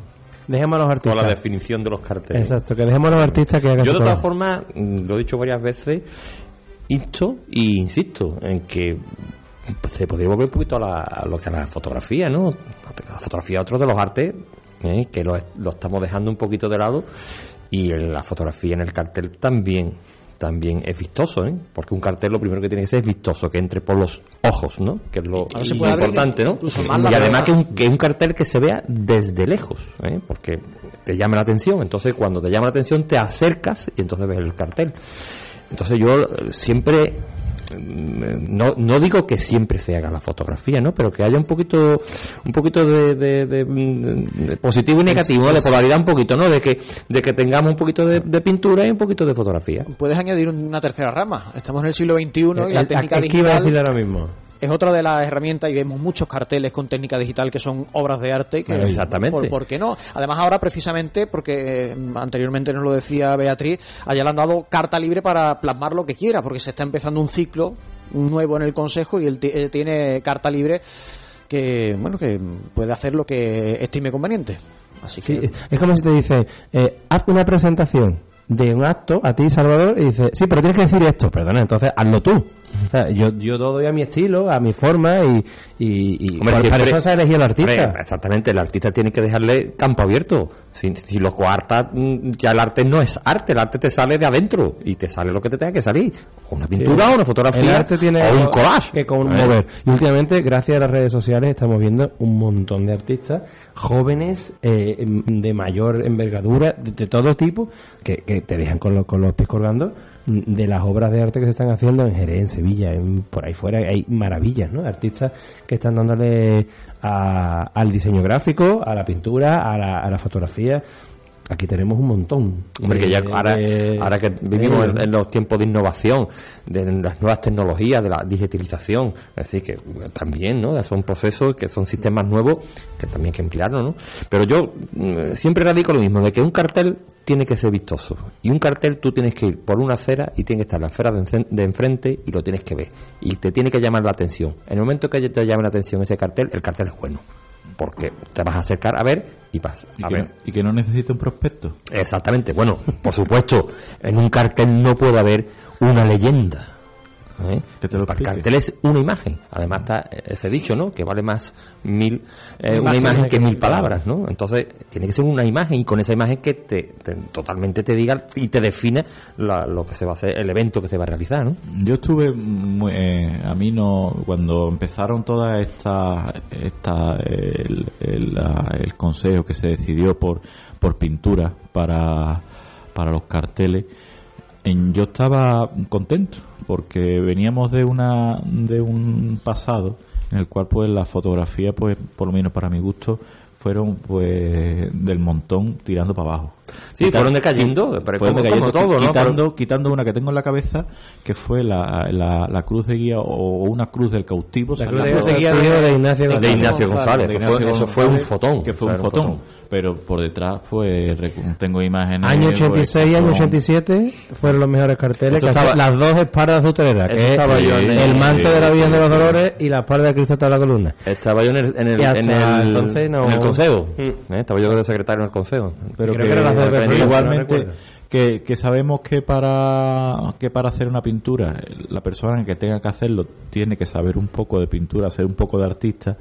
Dejemos a los con artistas. la definición de los carteles. Exacto, que dejemos a los artistas que hagan Yo de todas formas, mm, lo he dicho varias veces, insto y insisto en que se podría volver un poquito a, la- a lo que a la fotografía, ¿no? La fotografía otro de los artes ¿eh? que lo, lo estamos dejando un poquito de lado y en la fotografía en el cartel también también es vistoso, ¿eh? Porque un cartel lo primero que tiene que ser es vistoso, que entre por los ojos, ¿no? Que es lo se puede importante, ¿no? Y además que un, que un cartel que se vea desde lejos, ¿eh? Porque te llama la atención. Entonces, cuando te llama la atención, te acercas y entonces ves el cartel. Entonces, yo siempre no, no digo que siempre se haga la fotografía, ¿no? Pero que haya un poquito, un poquito de, de- de, mm, de positivo y negativo, de polaridad un poquito, ¿no? De que, de que tengamos un poquito de, pintura y un poquito de fotografía. Puedes añadir una tercera rama. Estamos en el siglo XXI y la Eh, técnica es que iba a digital decir ahora mismo. Es otra de las herramientas y vemos muchos carteles con técnica digital que son obras de arte. Que, exactamente. ¿por, por qué no? Además ahora precisamente, porque eh, anteriormente nos lo decía Beatriz, allá le han dado carta libre para plasmar lo que quiera, porque se está empezando un ciclo nuevo en el Consejo y él, él tiene carta libre que, bueno, que puede hacer lo que estime conveniente. Así Sí, que... es como si te dice, eh, haz una presentación de un acto a ti, Salvador, y dice, sí, pero tienes que decir esto, perdona, entonces hazlo tú. O sea, yo, yo doy a mi estilo, a mi forma y, y, y Hombre, por- para siempre- eso se ha elegido el artista. Hombre, exactamente, el artista tiene que dejarle campo abierto. Si, si lo coartas, mm, ya el arte no es arte, el arte te sale de adentro y te sale lo que te tenga que salir. O una pintura, Sí. o una fotografía, El arte tiene o un collage. que con ¿Eh? mover. Y últimamente, gracias a las redes sociales, estamos viendo un montón de artistas jóvenes eh, de mayor envergadura, de, de todo tipo, que, que te dejan con, los con los pies colgando de las obras de arte que se están haciendo en Jerez, en Sevilla, en, por ahí fuera. Hay maravillas, ¿no? Artistas que están dándole a- al diseño gráfico, a la pintura, a la, a la fotografía. Aquí tenemos un montón. Hombre, que ya ahora, de- ahora que vivimos en, en los tiempos de innovación, de las nuevas tecnologías, de la digitalización, es decir, que también, ¿no? Son procesos que son sistemas nuevos que también hay que emplearlos, ¿no? Pero yo mm, siempre radico lo mismo, de que un cartel tiene que ser vistoso. Y un cartel tú tienes que ir por una acera y tiene que estar la acera de enfrente y lo tienes que ver. Y te tiene que llamar la atención. En el momento que te llame la atención ese cartel, el cartel es bueno. Porque te vas a acercar a ver y vas Y a que, ver. no- y que no necesita un prospecto. Exactamente. Bueno, por supuesto, en un cartel no puede haber una leyenda. ¿Eh? Que te lo el cartel es una imagen. Además está ese dicho, ¿no? Que vale más mil eh, una imagen que que mil palabras, ¿no? Entonces tiene que ser una imagen y con esa imagen que te, te- totalmente te diga y te define la- lo que se va a hacer, el evento que se va a realizar, ¿no? Yo estuve muy, eh, a mí no cuando empezaron todas esta esta el, el, el consejo que se decidió por por pintura para para los carteles en- yo estaba contento porque veníamos de una de un pasado en el cual pues la fotografía pues por lo menos para mi gusto fueron pues del montón tirando para abajo Sí, Quita- fueron decayendo, pero fueron como- decayendo, como todo, ¿no? quitando, quitando una que tengo en la cabeza que fue la, la, la cruz de guía o una cruz del cautivo La cruz de guía de- de Ignacio de González. Ignacio González. de Eso Ignacio fue- eso fue un González, fotón. que fue O un sea, un fotón fotón. pero por detrás recu- tengo imágenes Año pues, 86, que año son- 87 fueron los mejores carteles. Que estaba- las dos espadas de Utrera, que es estaba yo en el, el- manto de la Virgen de los Dolores y la espalda de Cristo hasta la columna. Estaba yo en el, en el, Y en el, entonces no- en el consejo. Mm. ¿eh? Estaba yo de secretario en el consejo. pero Creo que, que era la No igualmente que, que sabemos que para que para hacer una pintura la persona que tenga que hacerlo tiene que saber un poco de pintura ser un poco de artista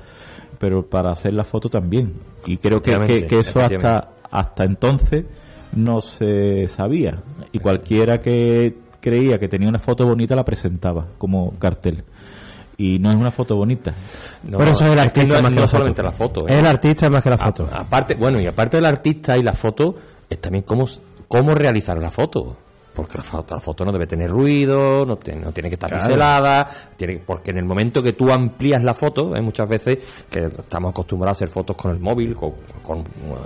pero para hacer la foto también y creo que, que, que eso hasta hasta entonces no se sabía y cualquiera que creía que tenía una foto bonita la presentaba como cartel y no es una foto bonita No, Por eso es el es que artista no, más que la solamente foto. la foto. ¿eh? Es el artista más que la A- foto. aparte, bueno, y aparte del artista y la foto, es también cómo, cómo realizar la foto. Porque la foto, la foto no debe tener ruido, no, te- no tiene que estar Claro. pincelada, tiene, porque en el momento que tú amplías la foto, hay muchas veces que estamos acostumbrados a hacer fotos con el móvil, con, con-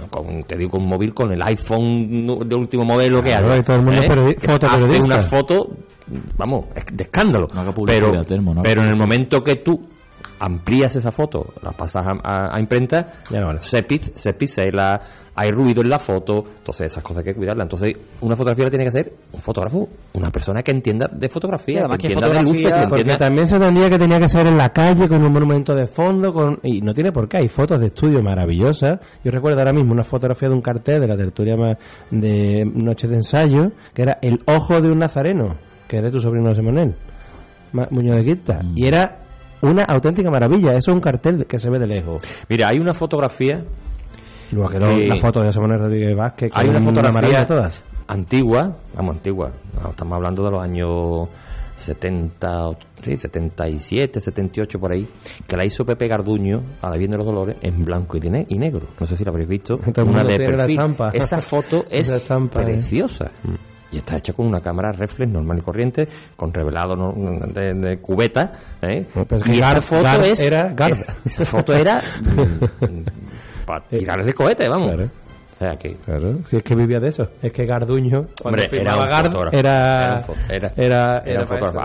con- te digo con un móvil, con el iPhone de último modelo que hay. todo el mundo fotoperiodista. hace una foto, vamos, de escándalo. No pero, no haga pero en el momento que tú amplías esa foto, la pasas a, a- a imprenta, se, piz- se pixela, hay ruido en la foto, entonces esas cosas hay que cuidarlas. Entonces, una fotografía la tiene que hacer un fotógrafo, una persona que entienda de fotografía, Sí, además que que entienda de luces, que fotografía- Porque entienda... también se tendría que tenía que ser en la calle con un monumento de fondo con y no tiene por qué hay fotos de estudio maravillosas. Yo recuerdo ahora mismo una fotografía de un cartel de la tertulia de Noches de Ensayo que era el ojo de un nazareno que es de tu sobrino José Manuel Ma- Muñoz de Quinta y era una auténtica maravilla eso es un cartel que se ve de lejos Mira, hay una fotografía Luego que que- la foto de José Manuel Rodríguez Vázquez que hay una fotografía maravilla todas antigua, vamos, antigua, estamos hablando de los años 70, och- sí, 77, 78 por ahí, que la hizo Pepe Garduño a la Virgen de los Dolores en blanco y, de ne- y negro. No sé si la habréis visto. Una de perfil. Esa foto es Esa estampa, ¿eh? Y está hecha con una cámara reflex normal y corriente, con revelado de, de cubeta. ¿eh? pues y que esa foto es, era es- esa foto era para tirarle de cohete, vamos. Claro. O sea que Claro, si es que vivía de eso. Es que Garduño, cuando Hombre, era un Gard, era, Era era- era, era un fotógrafo.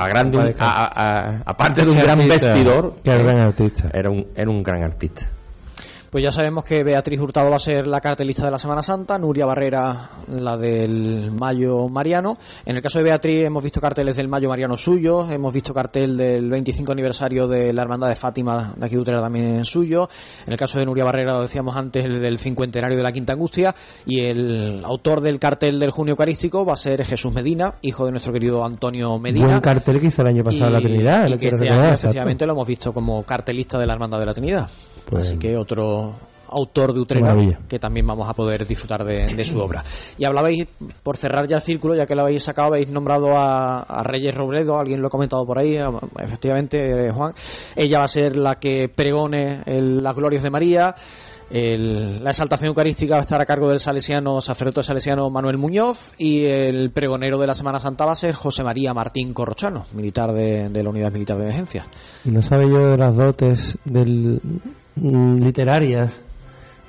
aparte de un gran vestidor, qué eh, gran artista. Era un, era un gran artista. Pues ya sabemos que Beatriz Hurtado va a ser la cartelista de la Semana Santa, Nuria Barrera la del Mayo Mariano. En el caso de Beatriz hemos visto carteles del Mayo Mariano suyo, hemos visto cartel del 25 aniversario de la Hermandad de Fátima de aquí de Utrera también suyo. En el caso de Nuria Barrera, lo decíamos antes, el del cincuentenario de la Quinta Angustia. Y el autor del cartel del Junio Eucarístico va a ser Jesús Medina, hijo de nuestro querido Antonio Medina. Buen cartel que hizo el año pasado Y- la Trinidad. y que este año efectivamente lo hemos visto como cartelista de la Hermandad de la Trinidad. Pues- Así que otro autor de Utrera Maravilla. que también vamos a poder disfrutar de, de su obra. Y hablabais, por cerrar ya el círculo, ya que lo habéis sacado, habéis nombrado a, a Reyes Robledo, alguien lo ha comentado por ahí, a- efectivamente, eh, Juan. Ella va a ser la que pregone el- las glorias de María. El- la exaltación eucarística va a estar a cargo del salesiano, sacerdote salesiano Manuel Muñoz y el pregonero de la Semana Santa va a ser José María Martín Corrochano, militar de, de la Unidad Militar de Emergencia. Y no sabe yo de las dotes del, mm, literarias,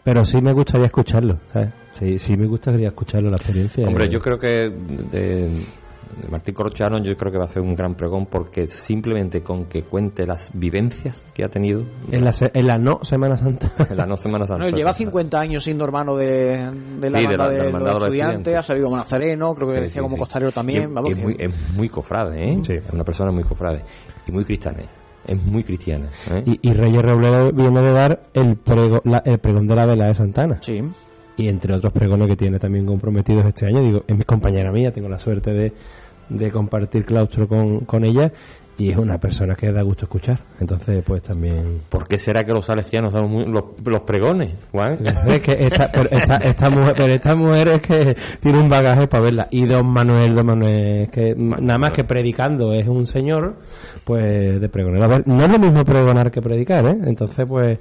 pero sí me gustaría escucharlo. ¿sabes? Sí, sí me gustaría escucharlo, la experiencia. Hombre, yo creo que de, de Martín Corrochano yo creo que va a hacer un gran pregón porque simplemente con que cuente las vivencias que ha tenido En la, se- en la no Semana Santa. en la no Semana Santa. Bueno, lleva 50 años siendo hermano de, de la Sí, banda de la- de, los estudiantes, estudiantes. ha salido como nazareno, creo que Sí, decía sí, como Y también. es, vamos, es que- muy, es muy cofrade, ¿eh? Es una persona muy cofrade y muy cristiana. Es muy cristiana. ¿eh? Y, y Reyes Robledo viene de dar el, prego- la- el pregón de la vela de Santana. Sí. Y entre otros pregones que tiene también comprometidos este año, digo, es mi compañera mía, tengo la suerte de, de compartir claustro con, con ella y es una persona que da gusto escuchar. Entonces, pues también... ¿Por qué será que los salesianos dan muy- los, los pregones, Juan? Es que esta, pero esta, esta mujer, pero esta mujer es que tiene un bagaje para verla. Y don Manuel, don Manuel, que nada más que predicando es un señor, pues de pregonar. A ver, no es lo mismo pregonar que predicar, ¿eh? Entonces, pues.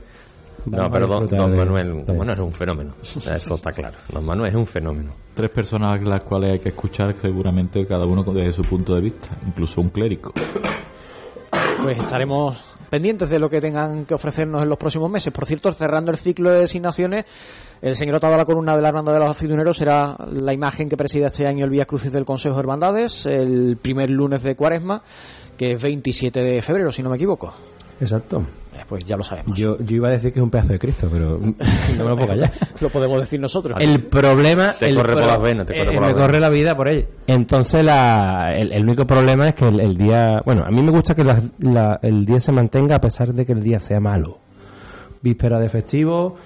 No, a pero don, Manuel, don Manuel es un fenómeno. Eso está claro. Don Manuel es un fenómeno. Tres personas las cuales hay que escuchar seguramente cada uno desde su punto de vista, incluso un clérigo. Pues estaremos pendientes de lo que tengan que ofrecernos en los próximos meses. Por cierto, cerrando el ciclo de designaciones, el señor atado a la columna de la Hermandad de los Aceituneros será la imagen que presida este año el Vía Crucis del Consejo de Hermandades, el primer lunes de Cuaresma, que es 27 de febrero, si no me equivoco. Exacto. Eh, Pues ya lo sabemos. Yo, yo iba a decir que es un pedazo de Cristo, pero no me lo puedo callar. lo podemos decir nosotros. El problema... Te el corre por las venas, te corre eh, por me las venas. corre la vida por ello. Entonces, la, el, el único problema es que el, el día... Bueno, a mí me gusta que la- la- el día se mantenga a pesar de que el día sea malo. Víspera de festivo,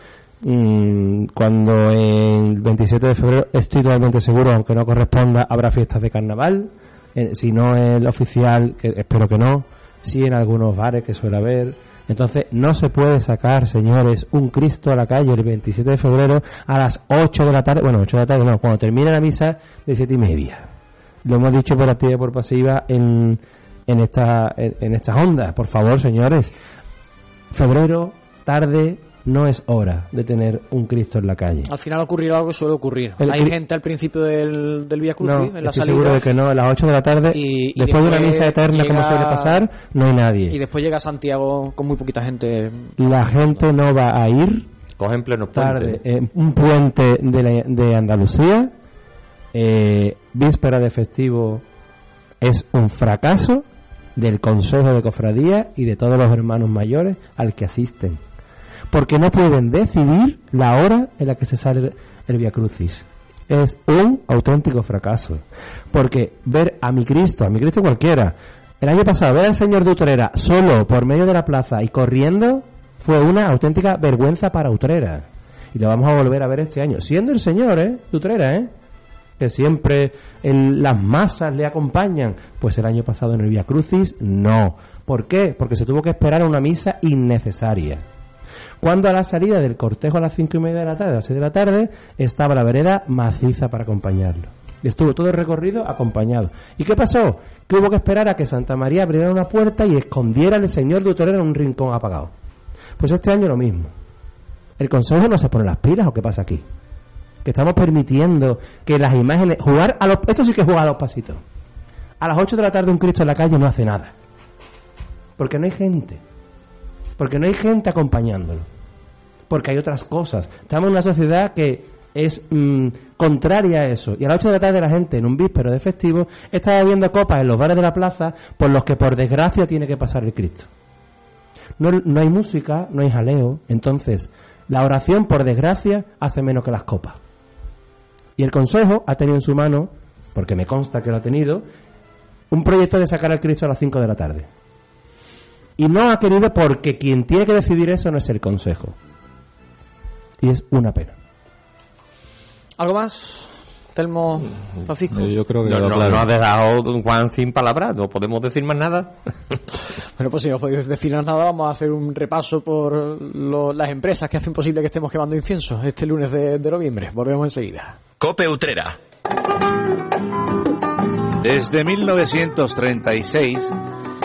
mm, cuando el 27 de febrero estoy totalmente seguro, aunque no corresponda, habrá fiestas de carnaval. Eh, si no el oficial, que espero que no, sí en algunos bares que suele haber. Entonces, no se puede sacar, señores, un Cristo a la calle el 27 de febrero a las 8 de la tarde. Bueno, 8 de la tarde no, cuando termine la misa de 7 y media. Lo hemos dicho por activa y por pasiva en, en, esta, en, en estas ondas. Por favor, señores, febrero, tarde, no es hora de tener un Cristo en la calle. Al final ocurrirá algo que suele ocurrir. El Hay gente al principio del, del Vía Crucis, No, en la estoy salida. seguro de que no, a las 8 de la tarde, Y- y después de una misa eterna como suele pasar, no hay nadie. Y después llega Santiago con muy poquita gente. La gente no va a ir Cogen pleno puente. tarde en un puente de, la- de Andalucía, eh, víspera de festivo, es un fracaso del Consejo de Cofradía y de todos los hermanos mayores al que asisten. Porque no pueden decidir la hora en la que se sale el Via Crucis. Es un auténtico fracaso. Porque ver a mi Cristo, a mi Cristo cualquiera, el año pasado ver al Señor de Utrera solo por medio de la plaza y corriendo fue una auténtica vergüenza para Utrera. Y lo vamos a volver a ver este año. Siendo el Señor, ¿eh? De Utrera, ¿eh? que siempre las masas le acompañan. Pues el año pasado en el Via Crucis, no. ¿Por qué? Porque se tuvo que esperar a una misa innecesaria. Cuando a la salida del cortejo a las cinco y media de la tarde, a las seis de la tarde, estaba la vereda maciza para acompañarlo. Y estuvo todo el recorrido acompañado. ¿Y qué pasó? Que hubo que esperar a que Santa María abriera una puerta y escondiera al señor de en un rincón apagado. Pues este año lo mismo. ¿El consejo no se pone las pilas o qué pasa aquí? que estamos permitiendo que las imágenes jugar a los esto sí que juega a los pasitos a las 8 de la tarde un Cristo en la calle no hace nada porque no hay gente porque no hay gente acompañándolo. Porque hay otras cosas. Estamos en una sociedad que es mm, contraria a eso. Y a las 8 de la tarde la gente en un víspero de festivo está bebiendo copas en los bares de la plaza por los que por desgracia tiene que pasar el Cristo. No, no hay música no hay jaleo. Entonces la oración por desgracia hace menos que las copas. Y el Consejo ha tenido en su mano, porque me consta que lo ha tenido, un proyecto de sacar al Cristo a las 5 de la tarde. Y no ha querido porque quien tiene que decidir eso no es el Consejo. Y es una pena. ¿Algo más? Telmo Francisco. Yo creo que no, no, ha dejado Juan sin palabras, no podemos decir más nada. bueno, pues si no podéis decir nada, vamos a hacer un repaso por las empresas que hacen posible que estemos quemando incienso este lunes de noviembre. Volvemos enseguida. Cope Utrera. Desde 1936,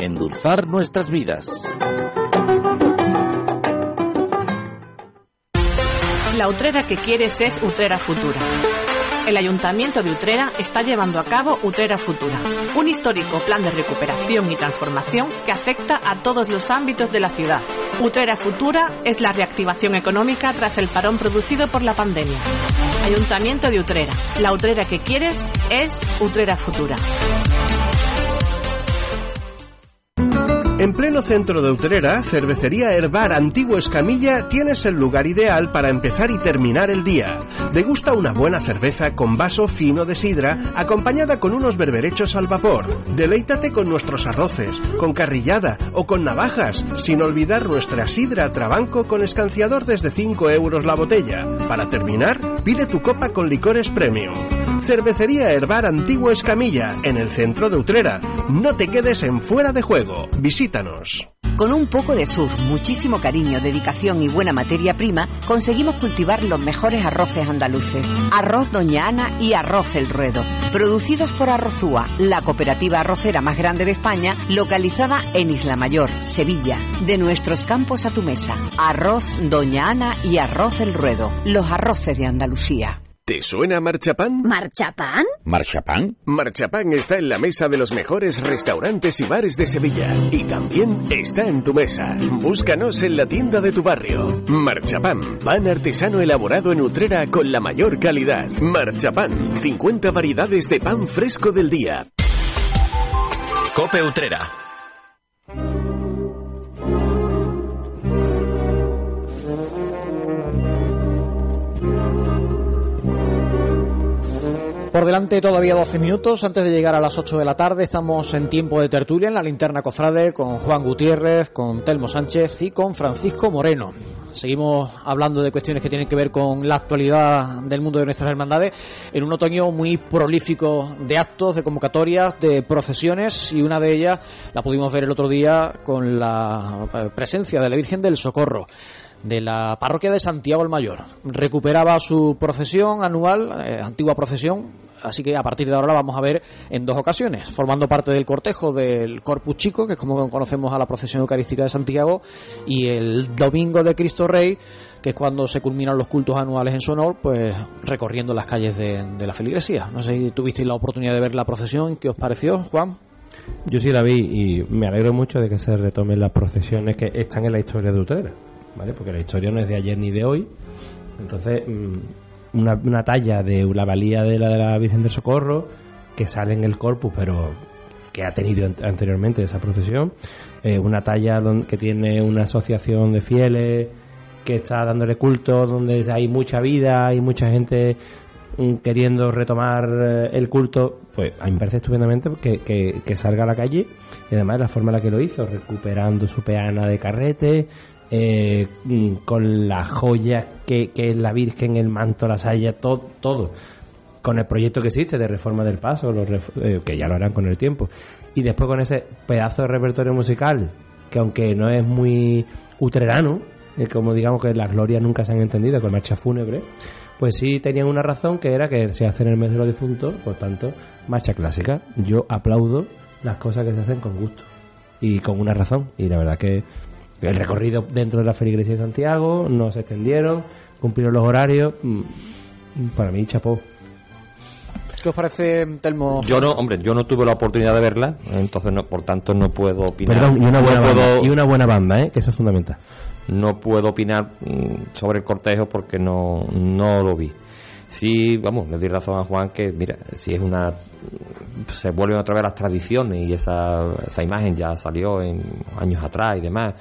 endulzar nuestras vidas. La utrera que quieres es Utrera Futura el Ayuntamiento de Utrera está llevando a cabo Utrera Futura, un histórico plan de recuperación y transformación que afecta a todos los ámbitos de la ciudad. Utrera Futura es la reactivación económica tras el parón producido por la pandemia. Ayuntamiento de Utrera, la Utrera que quieres es Utrera Futura. En pleno centro de Utrera, Cervecería Herbar Antiguo Escamilla, tienes el lugar ideal para empezar y terminar el día. Degusta una buena cerveza con vaso fino de sidra, acompañada con unos berberechos al vapor. Deleítate con nuestros arroces, con carrillada o con navajas, sin olvidar nuestra sidra trabanco con escanciador desde 5 euros la botella. Para terminar, pide tu copa con licores premium. Cervecería Herbar Antiguo Escamilla, en el centro de Utrera. No te quedes en fuera de juego. Visítanos. Con un poco de sur, muchísimo cariño, dedicación y buena materia prima, conseguimos cultivar los mejores arroces andaluces. Arroz Doña Ana y Arroz El Ruedo. Producidos por Arrozúa, la cooperativa arrocera más grande de España, localizada en Isla Mayor, Sevilla. De nuestros campos a tu mesa. Arroz Doña Ana y Arroz El Ruedo. Los arroces de Andalucía. ¿Te suena Marchapán? ¿Marchapán? ¿Marchapán? Marchapán está en la mesa de los mejores restaurantes y bares de Sevilla. Y también está en tu mesa. Búscanos en la tienda de tu barrio. Marchapán, pan artesano elaborado en Utrera con la mayor calidad. Marchapán, 50 variedades de pan fresco del día. Cope Utrera. Por delante todavía 12 minutos antes de llegar a las 8 de la tarde. Estamos en tiempo de tertulia en la linterna Cofrade con Juan Gutiérrez, con Telmo Sánchez y con Francisco Moreno. Seguimos hablando de cuestiones que tienen que ver con la actualidad del mundo de nuestras hermandades en un otoño muy prolífico de actos, de convocatorias, de procesiones y una de ellas la pudimos ver el otro día con la eh, presencia de la Virgen del Socorro de la parroquia de Santiago el Mayor. Recuperaba su procesión anual, eh, antigua procesión, así que a partir de ahora la vamos a ver en dos ocasiones, formando parte del cortejo del Corpus Chico, que es como conocemos a la procesión eucarística de Santiago, y el domingo de Cristo Rey, que es cuando se culminan los cultos anuales en su honor, pues recorriendo las calles de, de la feligresía. No sé si tuvisteis la oportunidad de ver la procesión, ¿qué os pareció, Juan? Yo sí la vi y me alegro mucho de que se retomen las procesiones que están en la historia de Utrera, ¿vale? Porque la historia no es de ayer ni de hoy. Entonces, mm, una, talla de la valía de la de la Virgen del Socorro que sale en el corpus, pero que ha tenido ant- anteriormente esa procesión, eh, una talla don- que tiene una asociación de fieles que está dándole culto, donde hay mucha vida, hay mucha gente mm, queriendo retomar eh, el culto, pues a mí me parece estupendamente que- que salga a la calle y además la forma en la que lo hizo, recuperando su peana de carrete, eh, mm, con las joyas que, es la Virgen, el manto, la saya, todo, todo. Con el proyecto que existe de reforma del paso, los ref- eh, que ya lo harán con el tiempo. Y después con ese pedazo de repertorio musical, que aunque no es muy utrerano, eh, como digamos que las glorias nunca se han entendido con marcha fúnebre, pues sí tenían una razón que era que se hace en el mes de los difuntos, por tanto, marcha clásica. Yo aplaudo las cosas que se hacen con gusto y con una razón. Y la verdad que el recorrido dentro de la feligresía de Santiago no se extendieron, cumplieron los horarios. mm, Para mí, chapó. ¿Qué os parece, Telmo? Yo no, hombre, yo no tuve la oportunidad de verla, entonces no, por tanto no puedo opinar. Perdón, y una buena, no banda, puedo, y una buena banda, ¿eh? que eso es fundamental. no puedo opinar mm, sobre el cortejo porque no, no lo vi. Sí, vamos, le doy razón a Juan que, mira, si es una. Se vuelven otra vez las tradiciones y esa, esa imagen ya salió en años atrás y demás.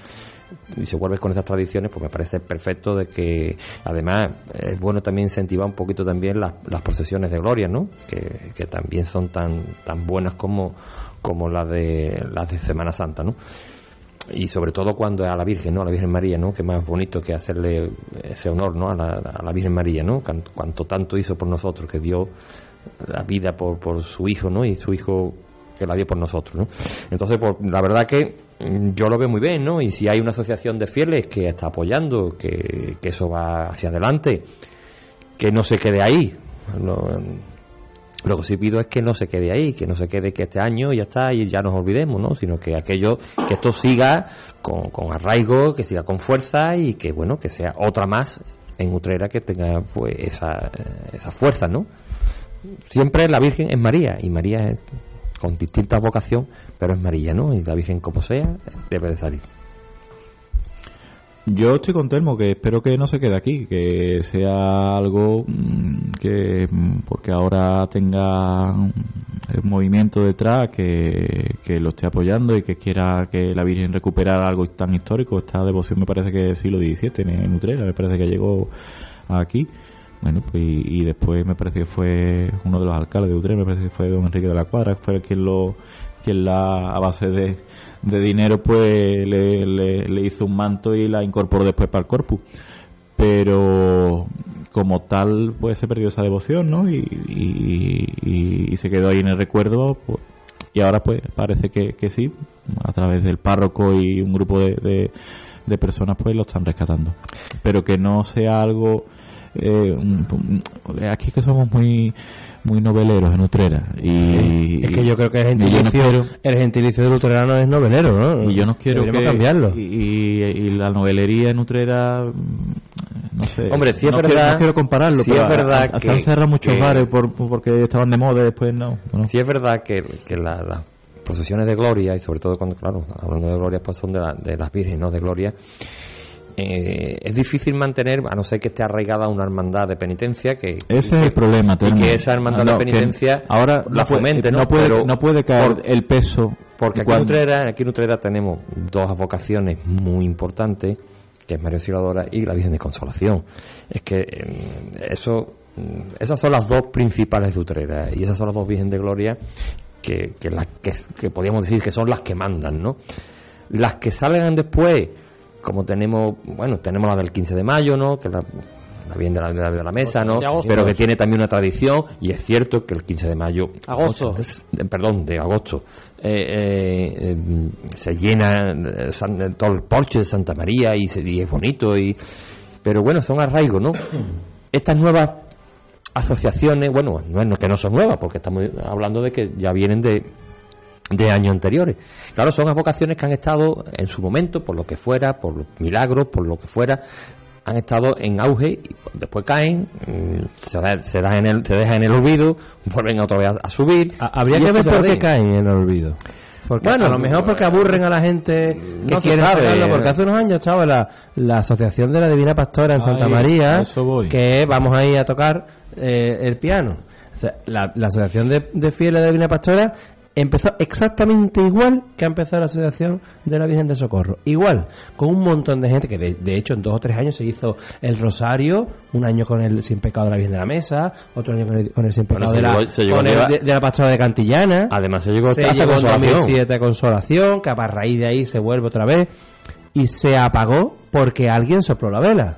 Y se vuelve con esas tradiciones, pues me parece perfecto de que, además, es bueno también incentivar un poquito también las, las procesiones de gloria, ¿no? Que, que también son tan, tan buenas como, como las de, las de Semana Santa, ¿no? Y sobre todo cuando a la Virgen, ¿no? A la Virgen María, ¿no? Que más bonito que hacerle ese honor, ¿no? A la, Virgen María, ¿no? Cuanto tanto hizo por nosotros, que dio la vida por, por su hijo, ¿no? Y su hijo que la dio por nosotros, ¿no? Entonces, pues, la verdad que mm, yo lo veo muy bien, ¿no? Y si hay una asociación de fieles que está apoyando, que, que eso va hacia adelante, que no se quede ahí. Lo- lo que sí pido es que no se quede ahí, que no se quede que este año ya está y ya nos olvidemos, ¿no? Sino que aquello, que esto siga con, con arraigo, que siga con fuerza y que, bueno, que sea otra más en Utrera que tenga, pues, esa, esa fuerza, ¿no? Siempre la Virgen es María y María es con distinta vocación, pero es María, ¿no? Y la Virgen, como sea, debe de salir. Yo estoy con Telmo, que espero que no se quede aquí, que sea algo mm, que, mm, porque ahora tenga mm, el movimiento detrás, que, que lo esté apoyando y que quiera que la Virgen recuperara algo tan histórico. Esta devoción me parece que es siglo XVII en, Utrera, me parece que llegó aquí. Bueno, pues, y, después me parece que fue uno de los alcaldes de Utrera, me parece que fue don Enrique de la Cuadra, fue quien lo quien la a base de, de dinero pues le, le- hizo un manto y la incorporó después para el corpus. Pero como tal pues se perdió esa devoción no y, y- se quedó ahí en el recuerdo pues, y ahora pues parece que, que sí a través del párroco y un grupo de, de personas pues lo están rescatando. Pero que no sea algo eh, un- aquí es que somos muy muy noveleros en Utrera y es que yo creo que el yo no gentilicio, quiero- el gentilicio del luterano es novelero, ¿no? y yo no quiero que cambiarlo. Y, y- y la novelería en Utrera no sé Hombre, sí es no verdad- quiero, no quiero compararlo sí pero es verdad a- a- que- han cerrado muchos que- bares por, porque estaban de moda y después no, no. Sí es verdad que, que la- las procesiones de gloria, y sobre todo cuando, claro, hablando de gloria, pues son de, la- de las virgen, no de gloria, eh, es difícil mantener, a no ser que esté arraigada una hermandad de penitencia, que, ese es que- el problema y que esa hermandad No, de penitencia ahora la fomente, ¿no? no puede, Pero no puede caer por- el peso porque aquí en, Utrera, aquí en Utrera tenemos dos vocaciones muy importantes, que es María Auxiliadora y la Virgen de Consolación. Es que eh, eso, mm, esas son las dos principales de Utrera y esas son las dos Virgen de Gloria que, que, las que, que podríamos decir que son las que mandan, ¿no? Las que salgan después, como tenemos, bueno, tenemos la del 15 de mayo, ¿no? Que la, la Virgen de la, de la- mesa, ¿no? Agosto. Pero que tiene también una tradición y es cierto que el 15 de mayo Agosto. de- perdón, de agosto. eh, eh, eh, se llena eh, San- eh, todo el porche de Santa María y, se- y es bonito. y Pero bueno, son arraigos, ¿no? Estas nuevas asociaciones, bueno, no es que no son nuevas, porque estamos hablando de que ya vienen de, de años anteriores. Claro, son vocaciones que han estado en su momento, por lo que fuera, por los milagros, por lo que fuera, han estado en auge y después caen, mm, se, da- se, da en el, se deja en el olvido, vuelven otra vez a, a subir. Habría que ver por qué caen en el olvido. Porque Bueno, a lo mejor porque aburren a la gente que no se quiere sabe. sacarlo, porque hace unos años estaba la, la Asociación de la Divina Pastora en Santa María, que vamos a ir a tocar eh, el piano. O sea, la, la Asociación de, de Fieles de la Divina Pastora empezó exactamente igual que ha empezado la Asociación de la Virgen del Socorro. Igual, con un montón de gente que de, de hecho en dos o tres años se hizo el Rosario, un año con el Sin Pecado de la Virgen de la Mesa, otro año con el, con el Sin Pecado de, la, llegó- con el de, de la Pastora de Cantillana. Además se llegó se hasta llegó consolación. 2007 a Consolación, que a raíz de ahí se vuelve otra vez y se apagó porque alguien sopló la vela.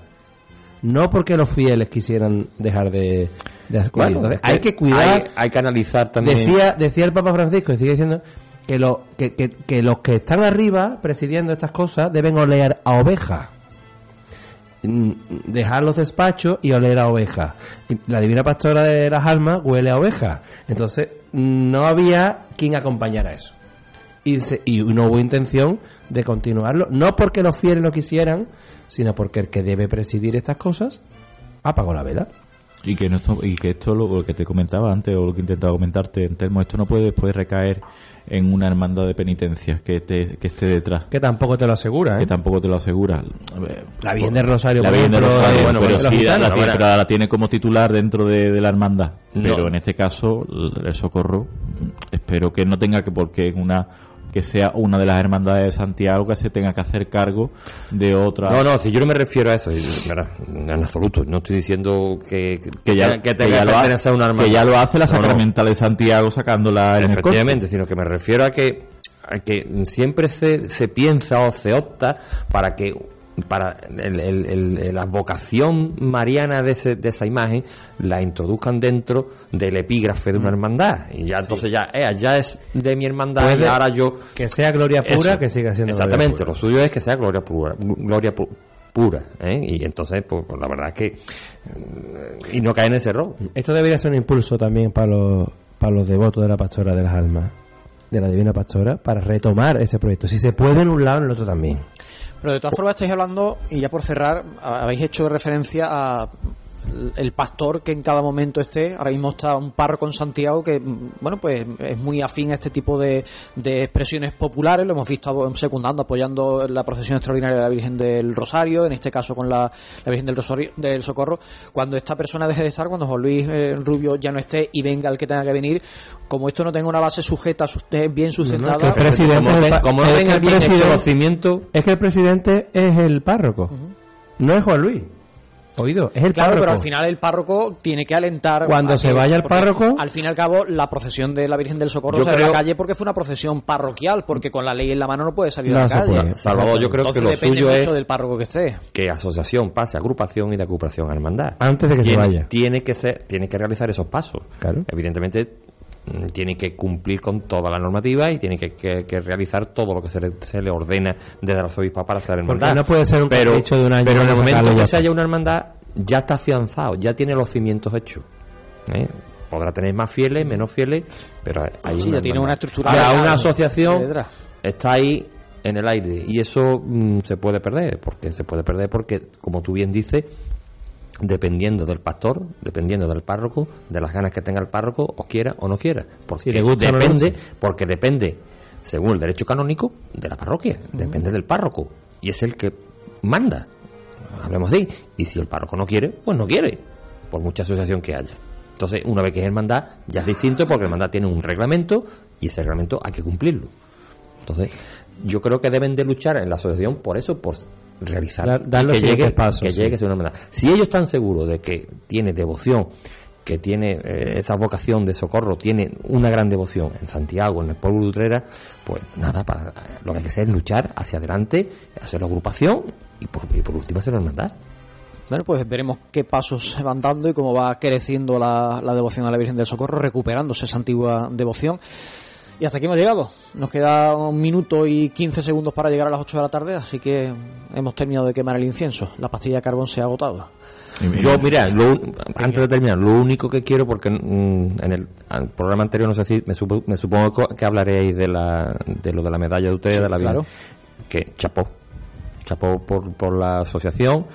No porque los fieles quisieran dejar de, de acudir. Bueno, Entonces, hay que cuidar. hay- hay que analizar también. Decía, decía el Papa Francisco, y sigue diciendo que, lo, que, que, que los que están arriba presidiendo estas cosas deben oler a oveja. Mm, Dejar los despachos y oler a oveja. La divina pastora de las almas huele a oveja. Entonces, no había quien acompañara eso. Y, se- y no hubo intención de continuarlo. No porque los fieles no quisieran, sino porque el que debe presidir estas cosas apagó la vela. Y que, esto, y que esto, lo, que te comentaba antes, o lo que intentaba comentarte, en Telmo, esto no puede después recaer en una hermandad de penitencia que, te- que esté detrás. Que tampoco te lo asegura, ¿eh? Que tampoco te lo asegura. La Virgen del Rosario, La Virgen del Rosario, bueno, pero sí, la, la tiene, la tiene como titular dentro de, de la hermandad. No. Pero en este caso, el el socorro, espero que no tenga que, porque en una que sea una de las hermandades de Santiago que se tenga que hacer cargo de otra. No, no, si yo no me refiero a eso, en absoluto. No estoy diciendo que, que ya, que que ya lo, a una hermandad. que ya lo hace la No, no. Sacramental de Santiago sacándola en el. Efectivamente, sino que me refiero a que, a que siempre se, se piensa o se opta para que para el- el- el- la vocación mariana de, ese- de esa imagen la introduzcan dentro del epígrafe de una hermandad y ya entonces ya eh, ya es de mi hermandad Puede y ahora yo que sea gloria pura, Eso. que siga siendo gloria exactamente pura. lo suyo es que sea gloria pura gloria pu- pura ¿eh? y entonces pues, pues, la verdad es que mm, y no cae en ese error Esto debería ser un impulso también para los, para los devotos de la Pastora de las Almas, de la Divina Pastora, para retomar ese proyecto. Si se puede en un lado, en el otro también. Pero de todas formas estáis hablando, y ya por cerrar, habéis hecho referencia a el pastor que en cada momento esté, ahora mismo está un párroco en Santiago que, bueno, pues es muy afín a este tipo de, de expresiones populares, lo hemos visto secundando, apoyando la procesión extraordinaria de la Virgen del Rosario, en este caso con la, la Virgen del, Rosario, del Socorro, cuando esta persona deje de estar, cuando Juan Luis eh, Rubio ya no esté y venga el que tenga que venir, como esto no tenga una base sujeta, eh, bien sustentada, que el presidente como es como no tenga el bien presidente- conocimiento, Es que el presidente es el párroco, no es Juan Luis. Oído, es el Claro, párroco. pero al final el párroco tiene que alentar. Cuando a se que- vaya el párroco- Al fin y al cabo, la procesión de la Virgen del Socorro sale a creo- la calle porque fue una procesión parroquial, porque con la ley en la mano no puede salir a No la se calle. puede. Salvador, yo creo que lo depende suyo mucho es- del párroco que esté. que asociación pase a agrupación y de agrupación a hermandad. Antes de que se vaya. Tiene que ser, tiene que realizar esos pasos. Claro. Evidentemente tiene que cumplir con toda la normativa y tiene que, que- que realizar todo lo que se le, se le ordena desde la obispa para hacer Porque hermandad. no puede ser un pero, capricho de un año Pero en el momento que ya se haya una hermandad, ya está afianzado, ya tiene los cimientos hechos. ¿eh? Podrá tener más fieles, menos fieles, pero hay Sí, ya tiene una estructura Ahora, una asociación está ahí en el aire y eso mm, se puede perder porque se puede perder porque como tú bien dices dependiendo del pastor dependiendo del párroco de las ganas que tenga el párroco o quiera o no quiera. Porque gusta le depende porque depende según el derecho canónico de la parroquia. Depende del párroco. Y es el que manda. Hablemos así y si el párroco no quiere pues no quiere por mucha asociación que haya. Entonces una vez que es hermandad ya es distinto porque la hermandad tiene un reglamento y ese reglamento hay que cumplirlo. Entonces, yo creo que deben de luchar en la asociación por eso, por realizar Dar- dar los que llegue, pasos, que sí. llegue a ser una hermandad. Si ellos están seguros de que tiene devoción, que tiene eh, esa vocación de socorro, tiene una gran devoción en Santiago, en el pueblo de Utrera, pues nada, para, lo que hay que hacer es luchar hacia adelante, hacer la agrupación y por, y por último hacer la hermandad. Bueno, pues veremos qué pasos se van dando y cómo va creciendo la, la devoción a la Virgen del Socorro, recuperándose esa antigua devoción. Y hasta aquí hemos llegado. Nos queda un minuto y 15 segundos para llegar a las 8 de la tarde, así que hemos terminado de quemar el incienso. La pastilla de carbón se ha agotado. Yo, mira, lo antes de terminar, lo único que quiero, porque mm, en el, programa anterior, no sé si, me, supo- me supongo que hablaréis de, la, de lo de la medalla de ustedes, Sí, de la vida. claro. Que chapó. Chapó por, por la asociación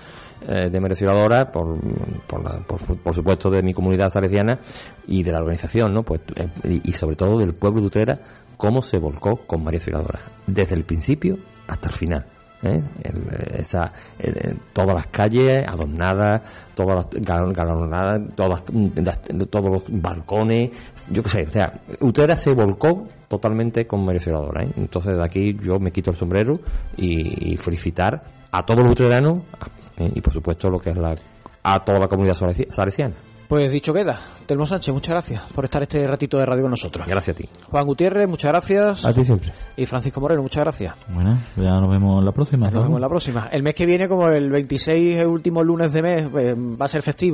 eh, de merecedora, por, por, por, supuesto de mi comunidad salesiana y de la organización, ¿no? Pues, eh, y, sobre todo del pueblo de Utrera, cómo se volcó con María Auxiliadora, desde el principio hasta el final. ¿eh? Eh, esa, todas las calles adornadas, todas las gal- galonadas, todas, las- todos los balcones, yo qué sé, o sea, Utrera se volcó totalmente con Auxiliadora, ¿eh? Entonces de aquí yo me quito el sombrero y, y felicitar a todos los utreranos ¿eh? y por supuesto lo que es la a toda la comunidad salesi- salesiana. Pues dicho queda. Telmo Sánchez, muchas gracias por estar este ratito de radio con nosotros. Gracias a ti. Juan Gutiérrez, muchas gracias. A ti siempre. Y Francisco Moreno, muchas gracias. Bueno, ya nos vemos en la próxima. Nos ¿no? vemos la próxima. El mes que viene, como el 26 es el último lunes de mes, pues, va a ser festivo.